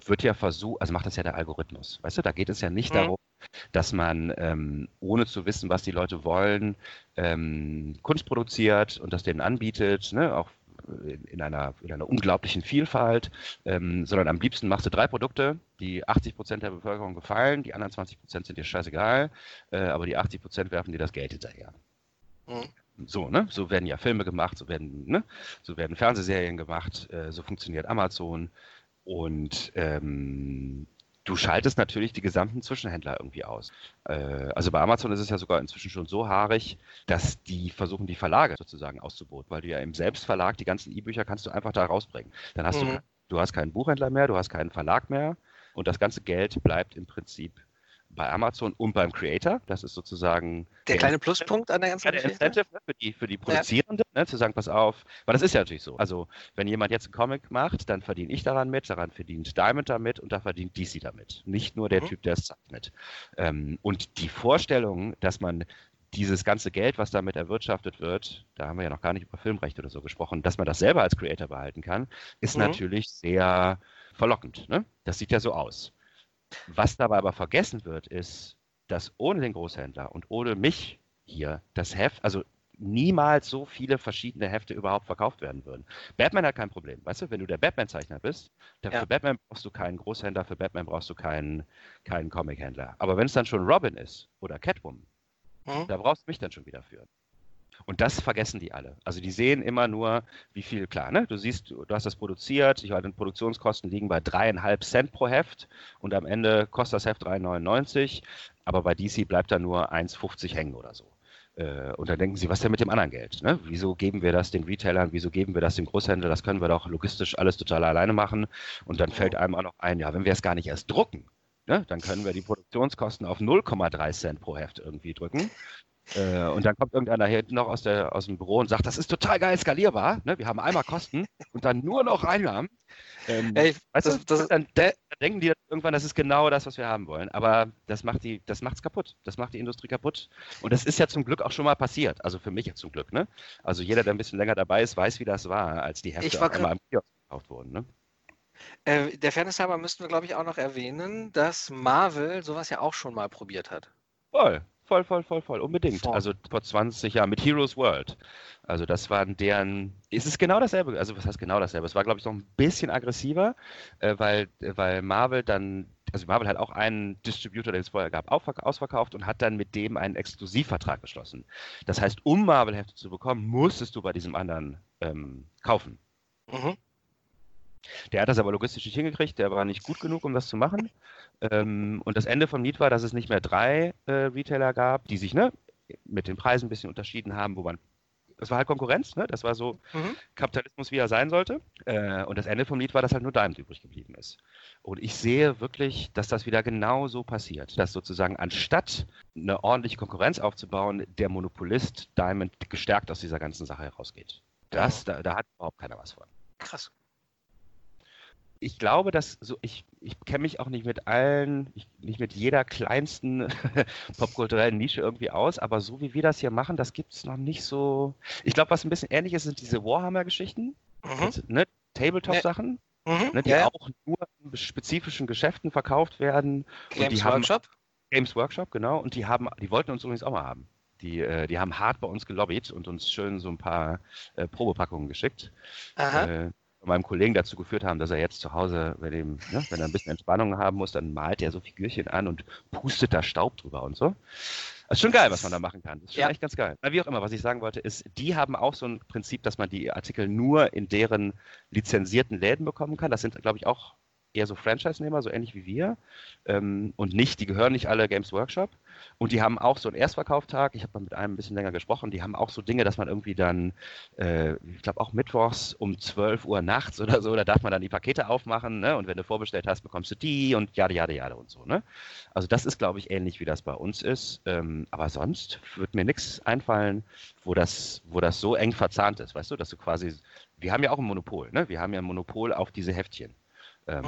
wird ja versucht, also macht das ja der Algorithmus. Weißt du, da geht es ja nicht mhm. darum, dass man ähm, ohne zu wissen, was die Leute wollen, ähm, Kunst produziert und das denen anbietet, ne? auch in einer, in einer unglaublichen Vielfalt, ähm, sondern am liebsten machst du drei Produkte, die 80 Prozent der Bevölkerung gefallen, die anderen 20 Prozent sind dir scheißegal, äh, aber die 80 Prozent werfen dir das Geld hinterher. Mhm. So, ne? So werden ja Filme gemacht, so werden, ne? So werden Fernsehserien gemacht, äh, so funktioniert Amazon. Und ähm, du schaltest natürlich die gesamten Zwischenhändler irgendwie aus. Äh, also bei Amazon ist es ja sogar inzwischen schon so haarig, dass die versuchen, die Verlage sozusagen auszuboten, weil du ja im Selbstverlag die ganzen E-Bücher kannst du einfach da rausbringen. Dann hast mhm. du, du hast keinen Buchhändler mehr, du hast keinen Verlag mehr und das ganze Geld bleibt im Prinzip bei Amazon und beim Creator. Das ist sozusagen der, kleine Pluspunkt an der ganzen ja, der Incentive ne, für die, für die Produzierende, ja. ne, zu sagen, pass auf, weil das ist ja natürlich so. Also wenn jemand jetzt einen Comic macht, dann verdiene ich daran mit, daran verdient Diamond damit und da verdient DC damit. Nicht nur der mhm. Typ, der es zeichnet. Ähm, und die Vorstellung, dass man dieses ganze Geld, was damit erwirtschaftet wird, da haben wir ja noch gar nicht über Filmrecht oder so gesprochen, dass man das selber als Creator behalten kann, ist mhm. natürlich sehr verlockend. Ne? Das sieht ja so aus. Was dabei aber vergessen wird, ist, dass ohne den Großhändler und ohne mich hier das Heft, also niemals so viele verschiedene Hefte überhaupt verkauft werden würden. Batman hat kein Problem. Weißt du, wenn du der Batman-Zeichner bist, dann ja. für Batman brauchst du keinen Großhändler, für Batman brauchst du keinen, keinen Comic-Händler. Aber wenn es dann schon Robin ist oder Catwoman, hm? da brauchst du mich dann schon wieder für. Und das vergessen die alle. Also die sehen immer nur, wie viel, klar, ne? Du siehst, du hast das produziert, ich meine, Produktionskosten liegen bei dreieinhalb Cent pro Heft und am Ende kostet das Heft 3,99, aber bei DC bleibt da nur 1,50 hängen oder so. Äh, und dann denken sie, was denn mit dem anderen Geld? Ne? Wieso geben wir das den Retailern? Wieso geben wir das dem Großhändler? Das können wir doch logistisch alles total alleine machen. Und dann fällt einem auch noch ein, ja, wenn wir es gar nicht erst drucken, ne, dann können wir die Produktionskosten auf 0,3 Cent pro Heft irgendwie drücken. Äh, und dann kommt irgendeiner hier noch aus, der, aus dem Büro und sagt, das ist total geil skalierbar. Ne? Wir haben einmal Kosten und dann nur noch Einnahmen. Ähm, Ey, weißt das, du, das, dann, dann, denken die irgendwann, das ist genau das, was wir haben wollen. Aber das macht die, das macht's kaputt. Das macht die Industrie kaputt. Und das ist ja zum Glück auch schon mal passiert. Also für mich jetzt zum Glück. Ne? Also jeder, der ein bisschen länger dabei ist, weiß, wie das war, als die Hefte einmal im Kiosk gekauft wurden. Ne? Äh, der Fairness halber müssten wir, glaube ich, auch noch erwähnen, dass Marvel sowas ja auch schon mal probiert hat. Voll, Voll, voll, voll, voll, unbedingt. Voll. Also vor 20 Jahren mit Heroes World. Also das waren deren. Es ist genau dasselbe. Also was heißt genau dasselbe? Es war, glaube ich, noch ein bisschen aggressiver, äh, weil, weil Marvel dann. Also Marvel hat auch einen Distributor, den es vorher gab, ausverkauft und hat dann mit dem einen Exklusivvertrag geschlossen. Das heißt, um Marvel-Hefte zu bekommen, musstest du bei diesem anderen ähm, kaufen. Mhm. Der hat das aber logistisch nicht hingekriegt, der war nicht gut genug, um das zu machen. Ähm, und das Ende vom Lied war, dass es nicht mehr drei äh, Retailer gab, die sich ne, mit den Preisen ein bisschen unterschieden haben, wo man das war halt Konkurrenz, ne? das war so mhm. Kapitalismus, wie er sein sollte. Äh, und das Ende vom Lied war, dass halt nur Diamond übrig geblieben ist. Und ich sehe wirklich, dass das wieder genau so passiert, dass sozusagen anstatt eine ordentliche Konkurrenz aufzubauen, der Monopolist Diamond gestärkt aus dieser ganzen Sache herausgeht. Das, da, da hat überhaupt keiner was von. Krass ich glaube, dass so, ich, ich kenne mich auch nicht mit allen, ich, nicht mit jeder kleinsten popkulturellen Nische irgendwie aus, aber so wie wir das hier machen, das gibt es noch nicht so. Ich glaube, was ein bisschen ähnlich ist, sind diese Warhammer-Geschichten, mhm. ne? Tabletop-Sachen, mhm. ne? die ja, auch nur in spezifischen Geschäften verkauft werden. Games Workshop? Haben, Games Workshop, genau. Und die haben, die wollten uns übrigens auch mal haben. Die, äh, die haben hart bei uns gelobbyt und uns schön so ein paar äh, Probepackungen geschickt. Aha. Äh, von meinem Kollegen dazu geführt haben, dass er jetzt zu Hause, wenn, ihm, ne, wenn er ein bisschen Entspannung haben muss, dann malt er so Figürchen an und pustet da Staub drüber und so. Das ist schon geil, was man da machen kann. Das ist schon ja. echt ganz geil. wie auch immer, was ich sagen wollte, ist, die haben auch so ein Prinzip, dass man die Artikel nur in deren lizenzierten Läden bekommen kann. Das sind, glaube ich, auch eher so Franchise-Nehmer, so ähnlich wie wir. Ähm, und nicht, die gehören nicht alle Games Workshop. Und die haben auch so einen Erstverkauftag. Ich habe mal mit einem ein bisschen länger gesprochen. Die haben auch so Dinge, dass man irgendwie dann, äh, ich glaube auch mittwochs um 12 Uhr nachts oder so, da darf man dann die Pakete aufmachen. Ne? Und wenn du vorbestellt hast, bekommst du die und jade, jade, jade und so. Ne? Also das ist, glaube ich, ähnlich wie das bei uns ist. Ähm, aber sonst wird mir nichts einfallen, wo das, wo das so eng verzahnt ist. Weißt du, dass du quasi, wir haben ja auch ein Monopol. Ne? Wir haben ja ein Monopol auf diese Heftchen. Ähm,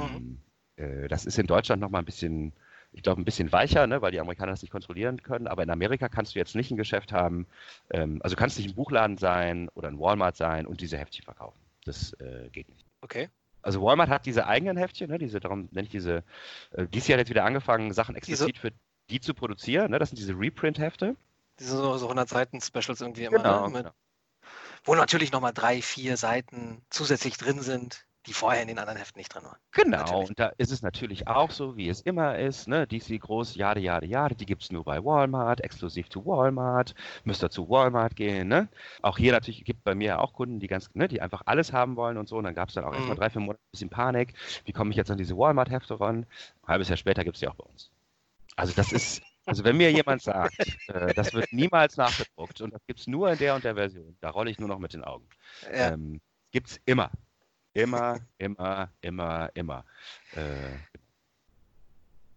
mhm. äh, das ist in Deutschland nochmal ein bisschen, ich glaube, ein bisschen weicher, ne, weil die Amerikaner das nicht kontrollieren können. Aber in Amerika kannst du jetzt nicht ein Geschäft haben, ähm, also kannst nicht ein Buchladen sein oder ein Walmart sein und diese Heftchen verkaufen. Das äh, geht nicht. Okay. Also Walmart hat diese eigenen Heftchen, ne, diese, darum nenne ich diese, äh, dieses Jahr jetzt wieder angefangen, Sachen explizit diese, für die zu produzieren. Ne, das sind diese Reprint-Hefte. Diese so, so 100 Seiten Specials irgendwie immer. Genau, ne, mit, genau. Wo natürlich nochmal drei, vier Seiten zusätzlich drin sind, die vorher in den anderen Heften nicht drin waren. Genau, natürlich. und da ist es natürlich auch so, wie es immer ist, ne? DC groß, jade, jade, jade, die gibt es nur bei Walmart, exklusiv zu Walmart, müsst ihr zu Walmart gehen, ne? Auch hier natürlich gibt bei mir auch Kunden, die ganz, ne, die einfach alles haben wollen und so, und dann gab es dann auch mhm. erstmal drei, vier Monate ein bisschen Panik, wie komme ich jetzt an diese Walmart-Hefte ran? Ein halbes Jahr später gibt es die auch bei uns. Also das ist, also wenn mir jemand sagt, äh, das wird niemals nachgedruckt und das gibt es nur in der und der Version, da rolle ich nur noch mit den Augen. Ja. Ähm, gibt es immer. Immer, immer, immer, immer. Äh,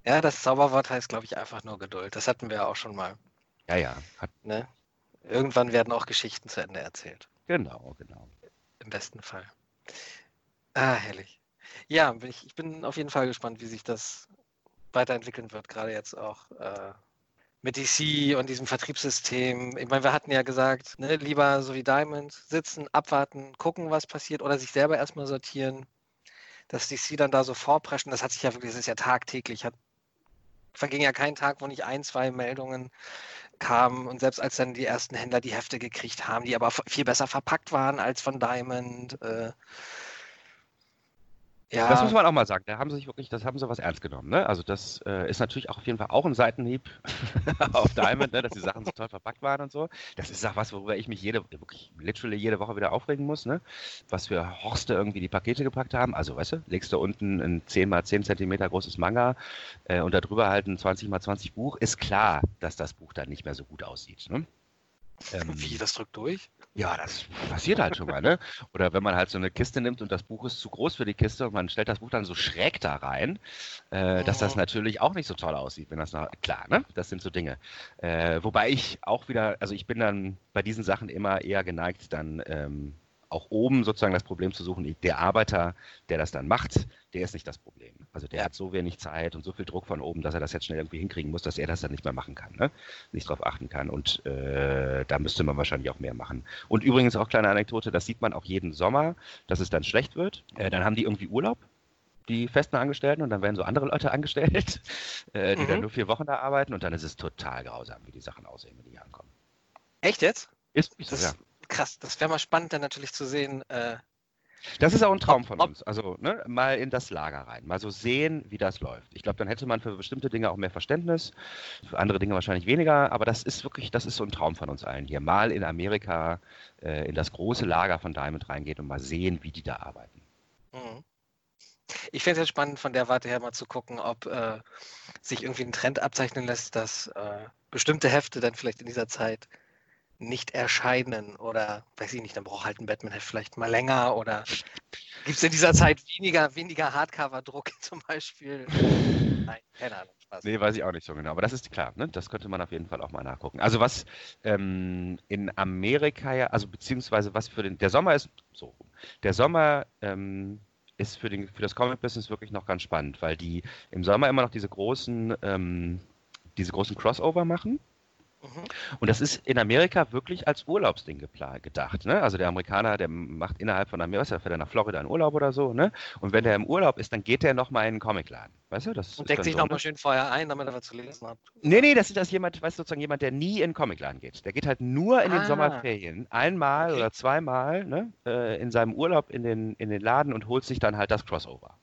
ja, das Zauberwort heißt, glaube ich, einfach nur Geduld. Das hatten wir ja auch schon mal. Ja, ja. Hat... Ne? Irgendwann werden auch Geschichten zu Ende erzählt. Genau, genau. Im besten Fall. Ah, herrlich. Ja, ich, ich bin auf jeden Fall gespannt, wie sich das weiterentwickeln wird, gerade jetzt auch äh, mit DC und diesem Vertriebssystem. Ich meine, wir hatten ja gesagt, ne, lieber so wie Diamond sitzen, abwarten, gucken, was passiert oder sich selber erstmal sortieren. Dass DC dann da so vorpreschen, das hat sich ja wirklich, das ist ja tagtäglich, hat, verging ja kein Tag, wo nicht ein, zwei Meldungen kamen und selbst als dann die ersten Händler die Hefte gekriegt haben, die aber viel besser verpackt waren als von Diamond, äh, ja. Das muss man auch mal sagen. Da haben sie sich wirklich, das haben sie was ernst genommen. Ne? Also das äh, ist natürlich auch auf jeden Fall auch ein Seitenhieb auf Diamond, ne? dass die Sachen so toll verpackt waren und so. Das ist auch was, worüber ich mich jede, wirklich literally jede Woche wieder aufregen muss. Ne? Was für Horste irgendwie die Pakete gepackt haben. Also weißt du, legst du unten ein 10 mal 10 Zentimeter großes Manga äh, und darüber halt ein 20 mal 20 Buch. Ist klar, dass das Buch dann nicht mehr so gut aussieht. Ne? Ähm, Wie, das drückt durch? Ja, das passiert halt schon mal, ne? Oder wenn man halt so eine Kiste nimmt und das Buch ist zu groß für die Kiste und man stellt das Buch dann so schräg da rein, äh, dass das mhm. natürlich auch nicht so toll aussieht, wenn das noch, klar, ne? Das sind so Dinge. Äh, wobei ich auch wieder, also ich bin dann bei diesen Sachen immer eher geneigt, dann ähm, auch oben sozusagen das Problem zu suchen. Der Arbeiter, der das dann macht, der ist nicht das Problem. Also der hat so wenig Zeit und so viel Druck von oben, dass er das jetzt schnell irgendwie hinkriegen muss, dass er das dann nicht mehr machen kann, ne? nicht darauf achten kann. Und äh, da müsste man wahrscheinlich auch mehr machen. Und übrigens auch kleine Anekdote, das sieht man auch jeden Sommer, dass es dann schlecht wird. Äh, dann haben die irgendwie Urlaub die festen Angestellten und dann werden so andere Leute angestellt, äh, die mhm. dann nur vier Wochen da arbeiten und dann ist es total grausam, wie die Sachen aussehen, wenn die hier ankommen. Echt jetzt? Ist, ist das, ja krass. Das wäre mal spannend, dann natürlich zu sehen. Äh, das ist auch ein Traum von uns. Also ne, mal in das Lager rein, mal so sehen, wie das läuft. Ich glaube, dann hätte man für bestimmte Dinge auch mehr Verständnis, für andere Dinge wahrscheinlich weniger. Aber das ist wirklich, das ist so ein Traum von uns allen hier. Mal in Amerika äh, in das große Lager von Diamond reingehen und mal sehen, wie die da arbeiten. Mhm. Ich finde es jetzt spannend, von der Warte her mal zu gucken, ob äh, sich irgendwie ein Trend abzeichnen lässt, dass äh, bestimmte Hefte dann vielleicht in dieser Zeit nicht erscheinen oder weiß ich nicht, dann braucht halt ein Batman-Heft vielleicht mal länger oder gibt es in dieser Zeit weniger, weniger Hardcover-Druck zum Beispiel? Nein, keine Ahnung. Spaß. Nee, weiß ich auch nicht so genau. Aber das ist klar, ne? das könnte man auf jeden Fall auch mal nachgucken. Also was ähm, in Amerika ja, also beziehungsweise was für den, der Sommer ist so, der Sommer ähm, ist für, den, für das Comic-Business wirklich noch ganz spannend, weil die im Sommer immer noch diese großen, ähm, diese großen Crossover machen. Und das ist in Amerika wirklich als Urlaubsding gedacht. Ne? Also der Amerikaner, der macht innerhalb von Amerika, fährt er nach Florida in Urlaub oder so. Ne? Und wenn der im Urlaub ist, dann geht der nochmal in einen Comicladen. Weißt du, das und deckt sich so, nochmal ne? schön vorher ein, damit er was zu lesen hat. Nee, nee, das ist das jemand, weißt du, sozusagen jemand, der nie in einen Comicladen geht. Der geht halt nur in ah. den Sommerferien einmal okay. oder zweimal ne, äh, in seinem Urlaub in den, in den Laden und holt sich dann halt das Crossover.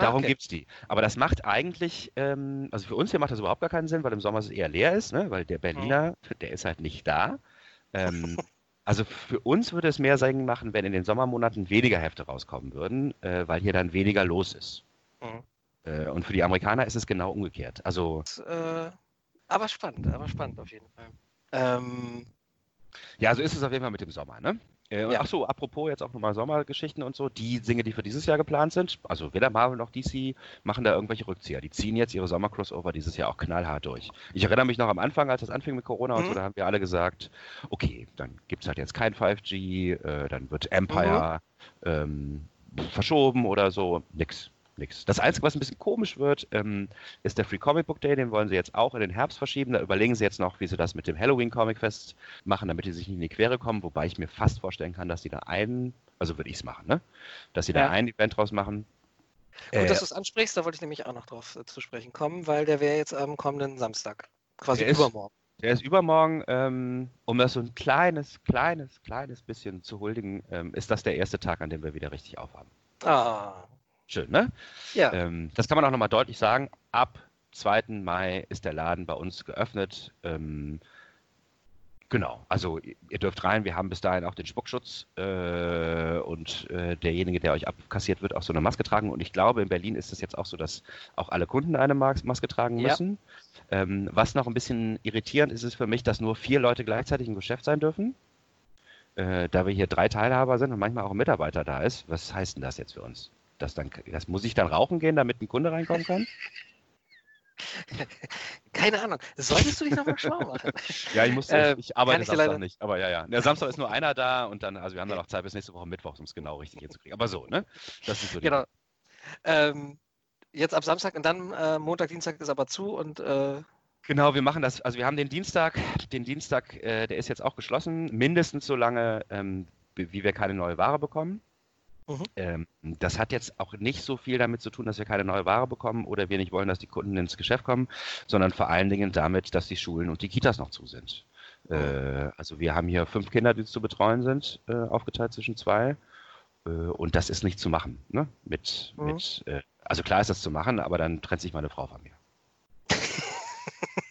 Ah, Darum okay. gibt es die. Aber das macht eigentlich, ähm, also für uns hier macht das überhaupt gar keinen Sinn, weil im Sommer es eher leer ist, ne? weil der Berliner, oh. der ist halt nicht da. Ähm, also für uns würde es mehr Sinn machen, wenn in den Sommermonaten weniger Hefte rauskommen würden, äh, weil hier dann weniger los ist. Mhm. Äh, und für die Amerikaner ist es genau umgekehrt. Also. Äh, aber spannend, aber spannend auf jeden Fall. Ähm, ja, so ist es auf jeden Fall mit dem Sommer, ne? Äh, ja. Ach so, apropos jetzt auch nochmal Sommergeschichten und so, die Dinge, die für dieses Jahr geplant sind, also weder Marvel noch DC machen da irgendwelche Rückzieher. Die ziehen jetzt ihre Sommer-Crossover dieses Jahr auch knallhart durch. Ich erinnere mich noch am Anfang, als das anfing mit Corona mhm. und so, da haben wir alle gesagt, okay, dann gibt es halt jetzt kein 5G, äh, dann wird Empire mhm. ähm, verschoben oder so. Nix nichts. Das Einzige, was ein bisschen komisch wird, ähm, ist der Free Comic Book Day. Den wollen sie jetzt auch in den Herbst verschieben. Da überlegen sie jetzt noch, wie sie das mit dem Halloween Comic Fest machen, damit die sich nicht in die Quere kommen. Wobei ich mir fast vorstellen kann, dass sie da einen, also würde ich es machen, ne? Dass sie ja. da ein Event draus machen. Gut, äh, dass du es ansprichst, da wollte ich nämlich auch noch drauf äh, zu sprechen kommen, weil der wäre jetzt am kommenden Samstag. Quasi übermorgen. Der ist übermorgen, ähm, um das so ein kleines, kleines, kleines bisschen zu huldigen, ähm, ist das der erste Tag, an dem wir wieder richtig aufhaben. Ah, Schön, ne? Ja. Ähm, das kann man auch nochmal deutlich sagen. Ab 2. Mai ist der Laden bei uns geöffnet. Ähm, genau, also ihr dürft rein. Wir haben bis dahin auch den Spuckschutz äh, und äh, derjenige, der euch abkassiert wird, auch so eine Maske tragen. Und ich glaube, in Berlin ist es jetzt auch so, dass auch alle Kunden eine Maske tragen müssen. Ja. Ähm, was noch ein bisschen irritierend ist, ist für mich, dass nur vier Leute gleichzeitig im Geschäft sein dürfen. Äh, da wir hier drei Teilhaber sind und manchmal auch ein Mitarbeiter da ist, was heißt denn das jetzt für uns? Das, dann, das muss ich dann rauchen gehen, damit ein Kunde reinkommen kann? Keine Ahnung. Solltest du dich nochmal schlau machen? ja, ich muss, äh, ich arbeite Samstag leider... nicht. Aber ja, ja. Der Samstag ist nur einer da und dann, also wir haben dann noch Zeit bis nächste Woche Mittwoch, um es genau richtig hinzukriegen. Aber so, ne? Das ist so Genau. Ähm, jetzt ab Samstag und dann äh, Montag, Dienstag ist aber zu und äh... Genau, wir machen das, also wir haben den Dienstag, den Dienstag, äh, der ist jetzt auch geschlossen, mindestens so lange, ähm, wie wir keine neue Ware bekommen. Mhm. Ähm, das hat jetzt auch nicht so viel damit zu tun, dass wir keine neue Ware bekommen oder wir nicht wollen, dass die Kunden ins Geschäft kommen, sondern vor allen Dingen damit, dass die Schulen und die Kitas noch zu sind. Mhm. Äh, also wir haben hier fünf Kinder, die zu betreuen sind, äh, aufgeteilt zwischen zwei. Äh, und das ist nicht zu machen. Ne? Mit, mhm. mit, also klar ist das zu machen, aber dann trennt sich meine Frau von mir.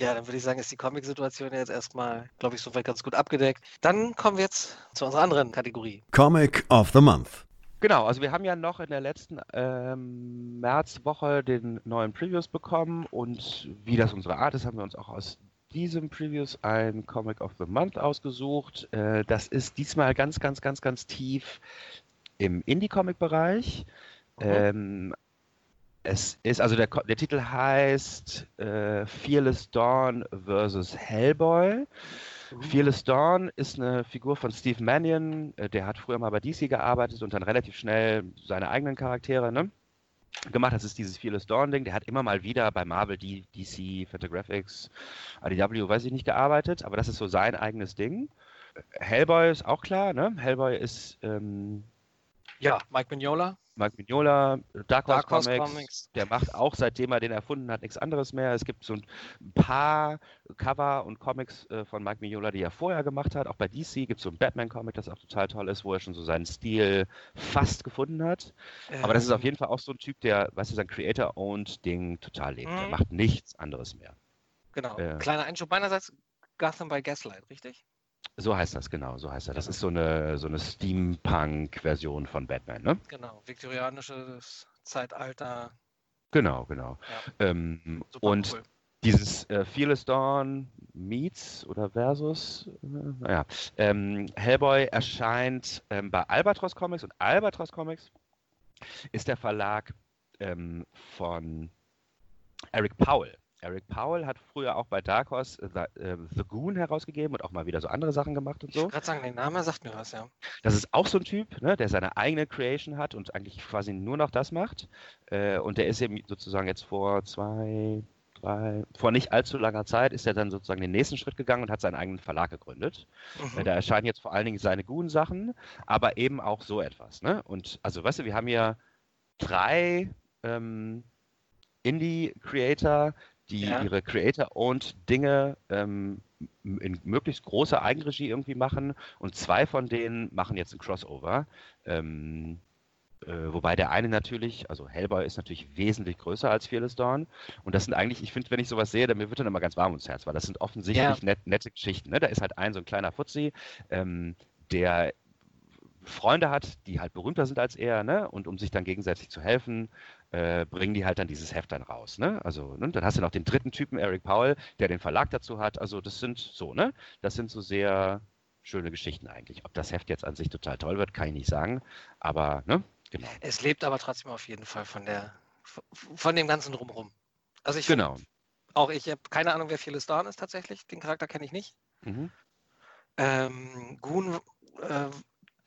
Ja, dann würde ich sagen, ist die Comic-Situation jetzt erstmal, glaube ich, soweit ganz gut abgedeckt. Dann kommen wir jetzt zu unserer anderen Kategorie. Comic of the Month. Genau, also wir haben ja noch in der letzten ähm, Märzwoche den neuen Previews bekommen und wie das unsere Art ist, haben wir uns auch aus diesem Previews ein Comic of the Month ausgesucht. Äh, das ist diesmal ganz, ganz, ganz, ganz tief im Indie-Comic-Bereich. Mhm. Ähm, es ist, also der, der Titel heißt äh, Fearless Dawn vs. Hellboy. Uh. Fearless Dawn ist eine Figur von Steve Mannion, äh, der hat früher mal bei DC gearbeitet und dann relativ schnell seine eigenen Charaktere ne, gemacht. Das ist dieses Fearless Dawn-Ding. Der hat immer mal wieder bei Marvel, DC, Fantagraphics, IDW, weiß ich nicht, gearbeitet, aber das ist so sein eigenes Ding. Hellboy ist auch klar, ne? Hellboy ist. Ähm, ja, Mike Mignola. Mike Mignola, Dark Horse, Dark Horse Comics, Comics, der macht auch, seitdem er den erfunden hat, nichts anderes mehr. Es gibt so ein paar Cover und Comics äh, von Mike Mignola, die er vorher gemacht hat. Auch bei DC gibt es so ein Batman-Comic, das auch total toll ist, wo er schon so seinen Stil fast gefunden hat. Ähm. Aber das ist auf ähm. jeden Fall auch so ein Typ, der, weißt du, sein Creator-Owned-Ding total lebt. Mhm. Der macht nichts anderes mehr. Genau. Äh, Kleiner Einschub meinerseits, Gotham by Gaslight, richtig? So heißt das, genau, so heißt er. Das ist so eine, so eine Steampunk-Version von Batman, ne? Genau, viktorianisches Zeitalter. Genau, genau. Ja. Ähm, und cool. dieses äh, Fearless Dawn meets oder versus, äh, naja, ähm, Hellboy erscheint ähm, bei Albatros Comics und Albatros Comics ist der Verlag ähm, von Eric Powell. Eric Powell hat früher auch bei Dark Horse The, äh, The Goon herausgegeben und auch mal wieder so andere Sachen gemacht und so. Ich wollte gerade sagen, der Name sagt mir was, ja. Das ist auch so ein Typ, ne, der seine eigene Creation hat und eigentlich quasi nur noch das macht. Äh, und der ist eben sozusagen jetzt vor zwei, drei, vor nicht allzu langer Zeit ist er dann sozusagen den nächsten Schritt gegangen und hat seinen eigenen Verlag gegründet. Mhm. Da erscheinen jetzt vor allen Dingen seine Goon-Sachen, aber eben auch so etwas. Ne? Und also, weißt du, wir haben hier drei ähm, Indie-Creator, die ja. ihre Creator-owned Dinge ähm, in möglichst großer Eigenregie irgendwie machen und zwei von denen machen jetzt ein Crossover. Ähm, äh, wobei der eine natürlich, also Hellboy ist natürlich wesentlich größer als Fearless Dawn. Und das sind eigentlich, ich finde, wenn ich sowas sehe, dann mir wird dann immer ganz warm ums Herz, weil das sind offensichtlich ja. net, nette Geschichten. Ne? Da ist halt ein so ein kleiner Fuzzi, ähm, der Freunde hat, die halt berühmter sind als er, ne? Und um sich dann gegenseitig zu helfen, äh, bringen die halt dann dieses Heft dann raus, ne? Also, ne? dann hast du noch den dritten Typen, Eric Powell, der den Verlag dazu hat. Also, das sind so, ne? Das sind so sehr schöne Geschichten eigentlich. Ob das Heft jetzt an sich total toll wird, kann ich nicht sagen. Aber, ne? Genau. Es lebt aber trotzdem auf jeden Fall von der von dem ganzen drumherum. Also ich genau. Auch ich habe keine Ahnung, wer Phyllis Dawn ist tatsächlich. Den Charakter kenne ich nicht. Mhm. Ähm, Goon äh,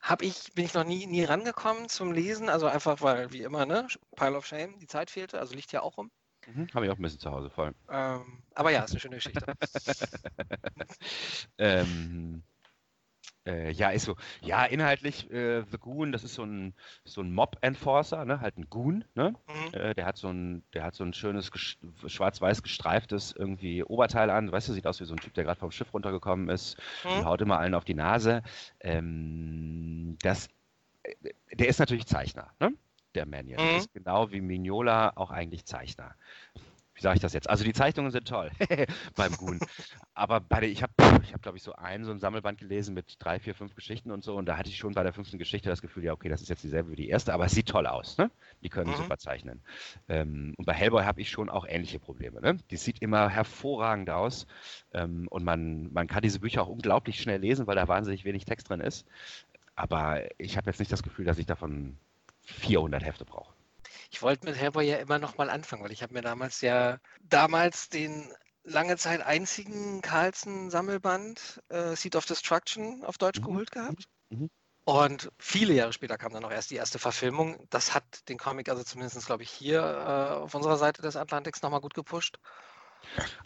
habe ich, bin ich noch nie, nie rangekommen zum Lesen, also einfach, weil, wie immer, ne, Pile of Shame, die Zeit fehlte, also liegt ja auch rum. Mhm, Habe ich auch ein bisschen zu Hause voll. Ähm, aber ja, ist eine schöne Geschichte. ähm, äh, ja, ist so. Ja, inhaltlich, äh, The Goon, das ist so ein, so ein Mob-Enforcer, ne? halt ein Goon. Ne? Mhm. Äh, der, hat so ein, der hat so ein schönes schwarz-weiß gestreiftes irgendwie Oberteil an. Weißt du, sieht aus wie so ein Typ, der gerade vom Schiff runtergekommen ist mhm. und haut immer allen auf die Nase. Ähm, das, äh, der ist natürlich Zeichner, ne? der Manion. Mhm. Ist genau wie Mignola auch eigentlich Zeichner sage ich das jetzt? Also die Zeichnungen sind toll beim Goon. Aber bei der, ich habe, ich hab, glaube ich, so ein, so ein Sammelband gelesen mit drei, vier, fünf Geschichten und so. Und da hatte ich schon bei der fünften Geschichte das Gefühl, ja, okay, das ist jetzt dieselbe wie die erste, aber es sieht toll aus. Ne? Die können mhm. super zeichnen. Ähm, und bei Hellboy habe ich schon auch ähnliche Probleme. Ne? Die sieht immer hervorragend aus. Ähm, und man, man kann diese Bücher auch unglaublich schnell lesen, weil da wahnsinnig wenig Text drin ist. Aber ich habe jetzt nicht das Gefühl, dass ich davon 400 Hefte brauche. Ich wollte mit Hellboy ja immer noch mal anfangen, weil ich habe mir damals ja damals den lange Zeit einzigen Carlsen-Sammelband äh, Seed of Destruction auf Deutsch mhm. geholt gehabt. Mhm. Und viele Jahre später kam dann noch erst die erste Verfilmung. Das hat den Comic also zumindest, glaube ich, hier äh, auf unserer Seite des Atlantiks nochmal gut gepusht.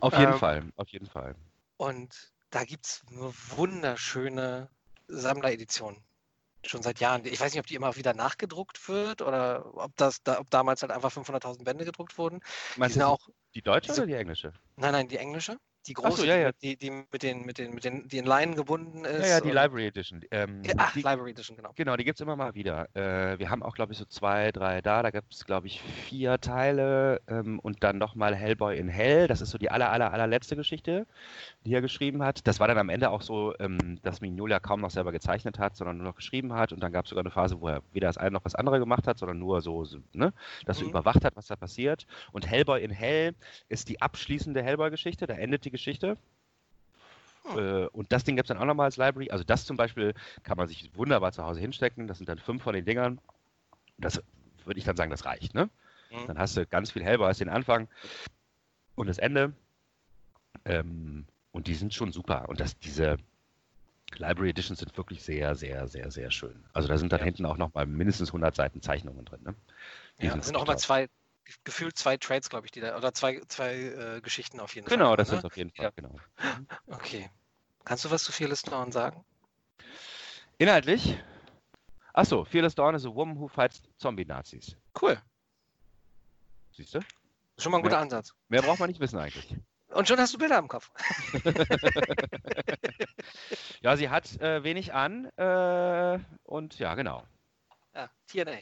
Auf jeden ähm, Fall, auf jeden Fall. Und da gibt es eine wunderschöne Sammleredition schon seit Jahren. Ich weiß nicht, ob die immer wieder nachgedruckt wird oder ob das da, ob damals halt einfach 500.000 Bände gedruckt wurden. Meinst die du auch, die deutsche diese, oder die englische? Nein, nein, die englische. Die große, so, ja, ja. Die, die, mit den, mit den, mit den, die in Leinen gebunden ist. Ja, ja, die Library Edition. Ähm, ja, ach, die, Library Edition, genau. Genau, die gibt es immer mal wieder. Äh, wir haben auch, glaube ich, so zwei, drei da. Da gibt es, glaube ich, vier Teile ähm, und dann nochmal Hellboy in Hell. Das ist so die aller, aller, allerletzte Geschichte, die er geschrieben hat. Das war dann am Ende auch so, ähm, dass Mignola kaum noch selber gezeichnet hat, sondern nur noch geschrieben hat. Und dann gab es sogar eine Phase, wo er weder das eine noch das andere gemacht hat, sondern nur so, so ne, dass mhm. er überwacht hat, was da passiert. Und Hellboy in Hell ist die abschließende Hellboy-Geschichte. Da endet die Geschichte. Äh, und das Ding gibt es dann auch nochmal als Library. Also das zum Beispiel kann man sich wunderbar zu Hause hinstecken. Das sind dann fünf von den Dingern. Das würde ich dann sagen, das reicht. Ne? Mhm. Dann hast du ganz viel Hellboy als den Anfang und das Ende. Ähm, und die sind schon super. Und das, diese Library Editions sind wirklich sehr, sehr, sehr, sehr schön. Also da sind dann ja. hinten auch nochmal mindestens 100 Seiten Zeichnungen drin. Ne? Die ja, sind, sind auch mal zwei, gefühlt zwei Trades, glaube ich, die da, oder zwei, zwei äh, Geschichten auf jeden genau, Fall. Genau, das sind auf jeden Fall, ja. genau. Okay. Kannst du was zu Fearless Dawn sagen? Inhaltlich? Achso, Fearless Dawn is a woman who fights Zombie-Nazis. Cool. Siehst du? Schon mal ein guter mehr, Ansatz. Mehr braucht man nicht wissen eigentlich. Und schon hast du Bilder im Kopf. ja, sie hat äh, wenig an äh, und ja, genau. Ja, TNA.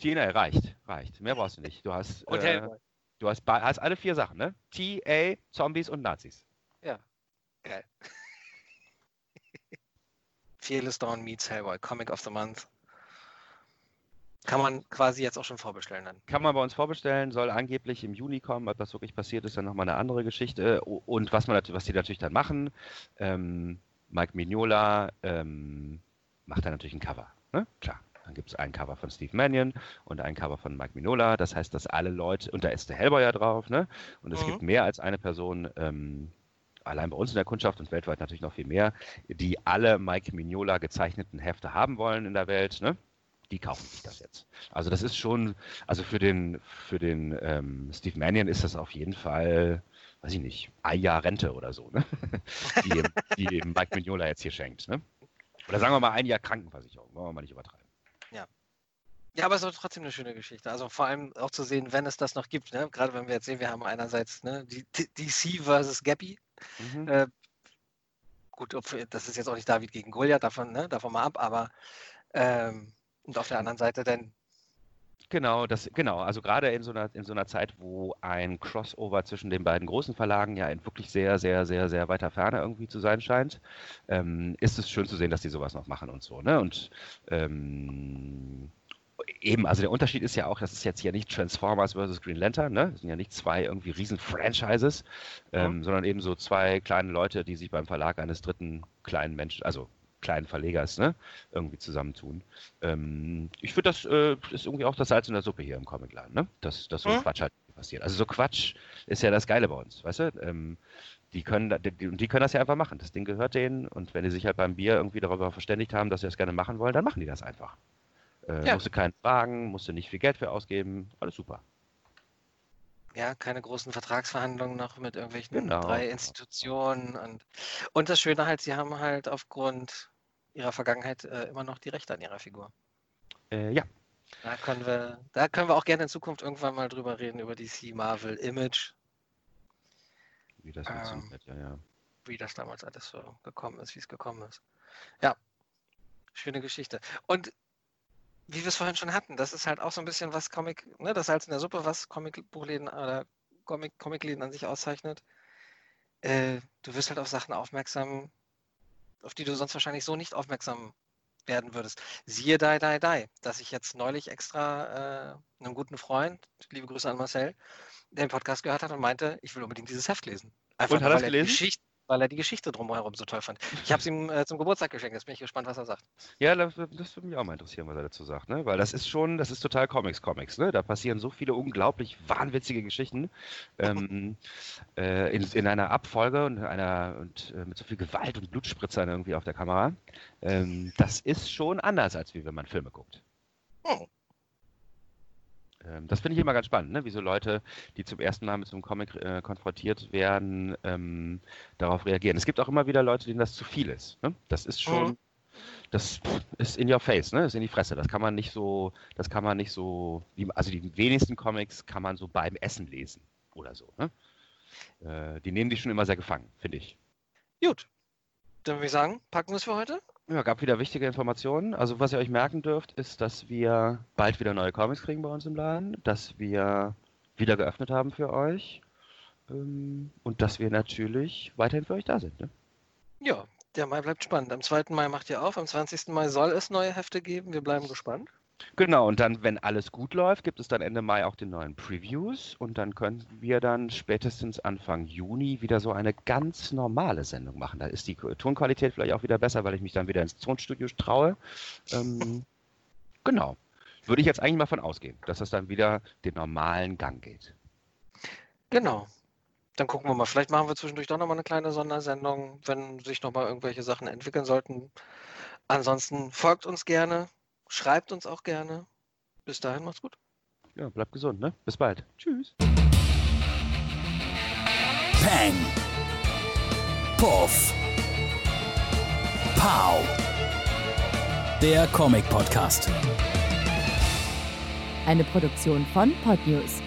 TNA reicht, reicht. Mehr brauchst du nicht. Du hast, und äh, du hast, hast alle vier Sachen, ne? TA, Zombies und Nazis. Ja, geil. Fearless Dawn meets Hellboy, Comic of the Month. Kann man quasi jetzt auch schon vorbestellen dann. Kann man bei uns vorbestellen, soll angeblich im Juni kommen. Ob das wirklich passiert ist, dann nochmal eine andere Geschichte. Und was, man, was die natürlich dann machen, ähm, Mike Mignola ähm, macht dann natürlich ein Cover. Ne? Klar. Dann gibt es ein Cover von Steve Mannion und ein Cover von Mike Mignola. Das heißt, dass alle Leute, und da ist der Hellboy ja drauf, ne? Und es mhm. gibt mehr als eine Person, ähm, allein bei uns in der Kundschaft und weltweit natürlich noch viel mehr, die alle Mike Mignola gezeichneten Hefte haben wollen in der Welt, ne? die kaufen sich das jetzt. Also das ist schon, also für den, für den ähm, Steve Mannion ist das auf jeden Fall, weiß ich nicht, ein Jahr Rente oder so, ne? die, die Mike Mignola jetzt hier schenkt. Ne? Oder sagen wir mal ein Jahr Krankenversicherung, wollen wir mal nicht übertreiben. Ja. Aber es ist trotzdem eine schöne Geschichte. Also vor allem auch zu sehen, wenn es das noch gibt. Ne? Gerade wenn wir jetzt sehen, wir haben einerseits ne, die DC versus Gappy. Mhm. Äh, gut, das ist jetzt auch nicht David gegen Goliath, davon, ne, davon mal ab, aber ähm, und auf der anderen Seite dann. Genau, das, genau. Also gerade in so einer, in so einer Zeit, wo ein Crossover zwischen den beiden großen Verlagen ja in wirklich sehr, sehr, sehr, sehr weiter Ferne irgendwie zu sein scheint, ähm, ist es schön zu sehen, dass die sowas noch machen und so. Ne? Und ähm, eben, also der Unterschied ist ja auch, das ist jetzt hier nicht Transformers versus Green Lantern, ne? Das sind ja nicht zwei irgendwie riesen Franchises, ähm, mhm. sondern eben so zwei kleine Leute, die sich beim Verlag eines dritten kleinen Menschen, also kleinen Verlegers, ne, irgendwie zusammentun. Ähm, ich finde, das äh, ist irgendwie auch das Salz in der Suppe hier im Comicladen, ne? Dass, dass so ein mhm. Quatsch halt passiert. Also so Quatsch ist ja das Geile bei uns, weißt du? Ähm, die können, die, die, können das ja einfach machen. Das Ding gehört denen und wenn die sich halt beim Bier irgendwie darüber verständigt haben, dass sie das gerne machen wollen, dann machen die das einfach. Äh, ja. Musst du keinen fragen, musst du nicht viel Geld für ausgeben, alles super. Ja, keine großen Vertragsverhandlungen noch mit irgendwelchen genau. drei Institutionen. Und, und das Schöne halt, sie haben halt aufgrund ihrer Vergangenheit äh, immer noch die Rechte an ihrer Figur. Äh, ja. Da können, wir, da können wir auch gerne in Zukunft irgendwann mal drüber reden, über DC Marvel Image. Wie das ähm, ja, ja. Wie das damals alles so gekommen ist, wie es gekommen ist. Ja, schöne Geschichte. Und wie wir es vorhin schon hatten, das ist halt auch so ein bisschen was Comic, ne, das Salz in der Suppe, was Comicbuchläden oder Comic, Comicläden an sich auszeichnet. Äh, du wirst halt auf Sachen aufmerksam, auf die du sonst wahrscheinlich so nicht aufmerksam werden würdest. Siehe Die, Die, Die, dass ich jetzt neulich extra äh, einem guten Freund, liebe Grüße an Marcel, den Podcast gehört hat und meinte, ich will unbedingt dieses Heft lesen. Einfach und hat er gelesen? Geschichte, weil er die Geschichte drumherum so toll fand. Ich habe es ihm äh, zum Geburtstag geschenkt, jetzt bin ich gespannt, was er sagt. Ja, das, das würde mich auch mal interessieren, was er dazu sagt, ne? Weil das ist schon, das ist total Comics, Comics, ne? Da passieren so viele unglaublich wahnwitzige Geschichten ähm, äh, in, in, einer Abfolge und einer und äh, mit so viel Gewalt und Blutspritzern irgendwie auf der Kamera. Ähm, das ist schon anders, als wie wenn man Filme guckt. Oh. Ähm, das finde ich immer ganz spannend, ne? wie so Leute, die zum ersten Mal mit so einem Comic äh, konfrontiert werden, ähm, darauf reagieren. Es gibt auch immer wieder Leute, denen das zu viel ist. Ne? Das ist schon, mhm. das ist in your face, ne? Das ist in die Fresse. Das kann man nicht so, das kann man nicht so, also die wenigsten Comics kann man so beim Essen lesen oder so. Ne? Äh, die nehmen dich schon immer sehr gefangen, finde ich. Gut. Dann würde ich sagen, packen wir es für heute. Ja, gab wieder wichtige Informationen. Also was ihr euch merken dürft, ist, dass wir bald wieder neue Comics kriegen bei uns im Laden, dass wir wieder geöffnet haben für euch ähm, und dass wir natürlich weiterhin für euch da sind. Ne? Ja, der Mai bleibt spannend. Am 2. Mai macht ihr auf, am 20. Mai soll es neue Hefte geben. Wir bleiben gespannt. Genau, und dann, wenn alles gut läuft, gibt es dann Ende Mai auch die neuen Previews und dann können wir dann spätestens Anfang Juni wieder so eine ganz normale Sendung machen. Da ist die Tonqualität vielleicht auch wieder besser, weil ich mich dann wieder ins Tonstudio traue. Ähm, genau. Würde ich jetzt eigentlich mal von ausgehen, dass das dann wieder den normalen Gang geht. Genau. Dann gucken wir mal. Vielleicht machen wir zwischendurch doch nochmal eine kleine Sondersendung, wenn sich nochmal irgendwelche Sachen entwickeln sollten. Ansonsten folgt uns gerne, Schreibt uns auch gerne. Bis dahin, macht's gut. Ja, bleibt gesund, ne? Bis bald. Tschüss. Peng. Puff. Pow. Der Comic Podcast. Eine Produktion von Podnews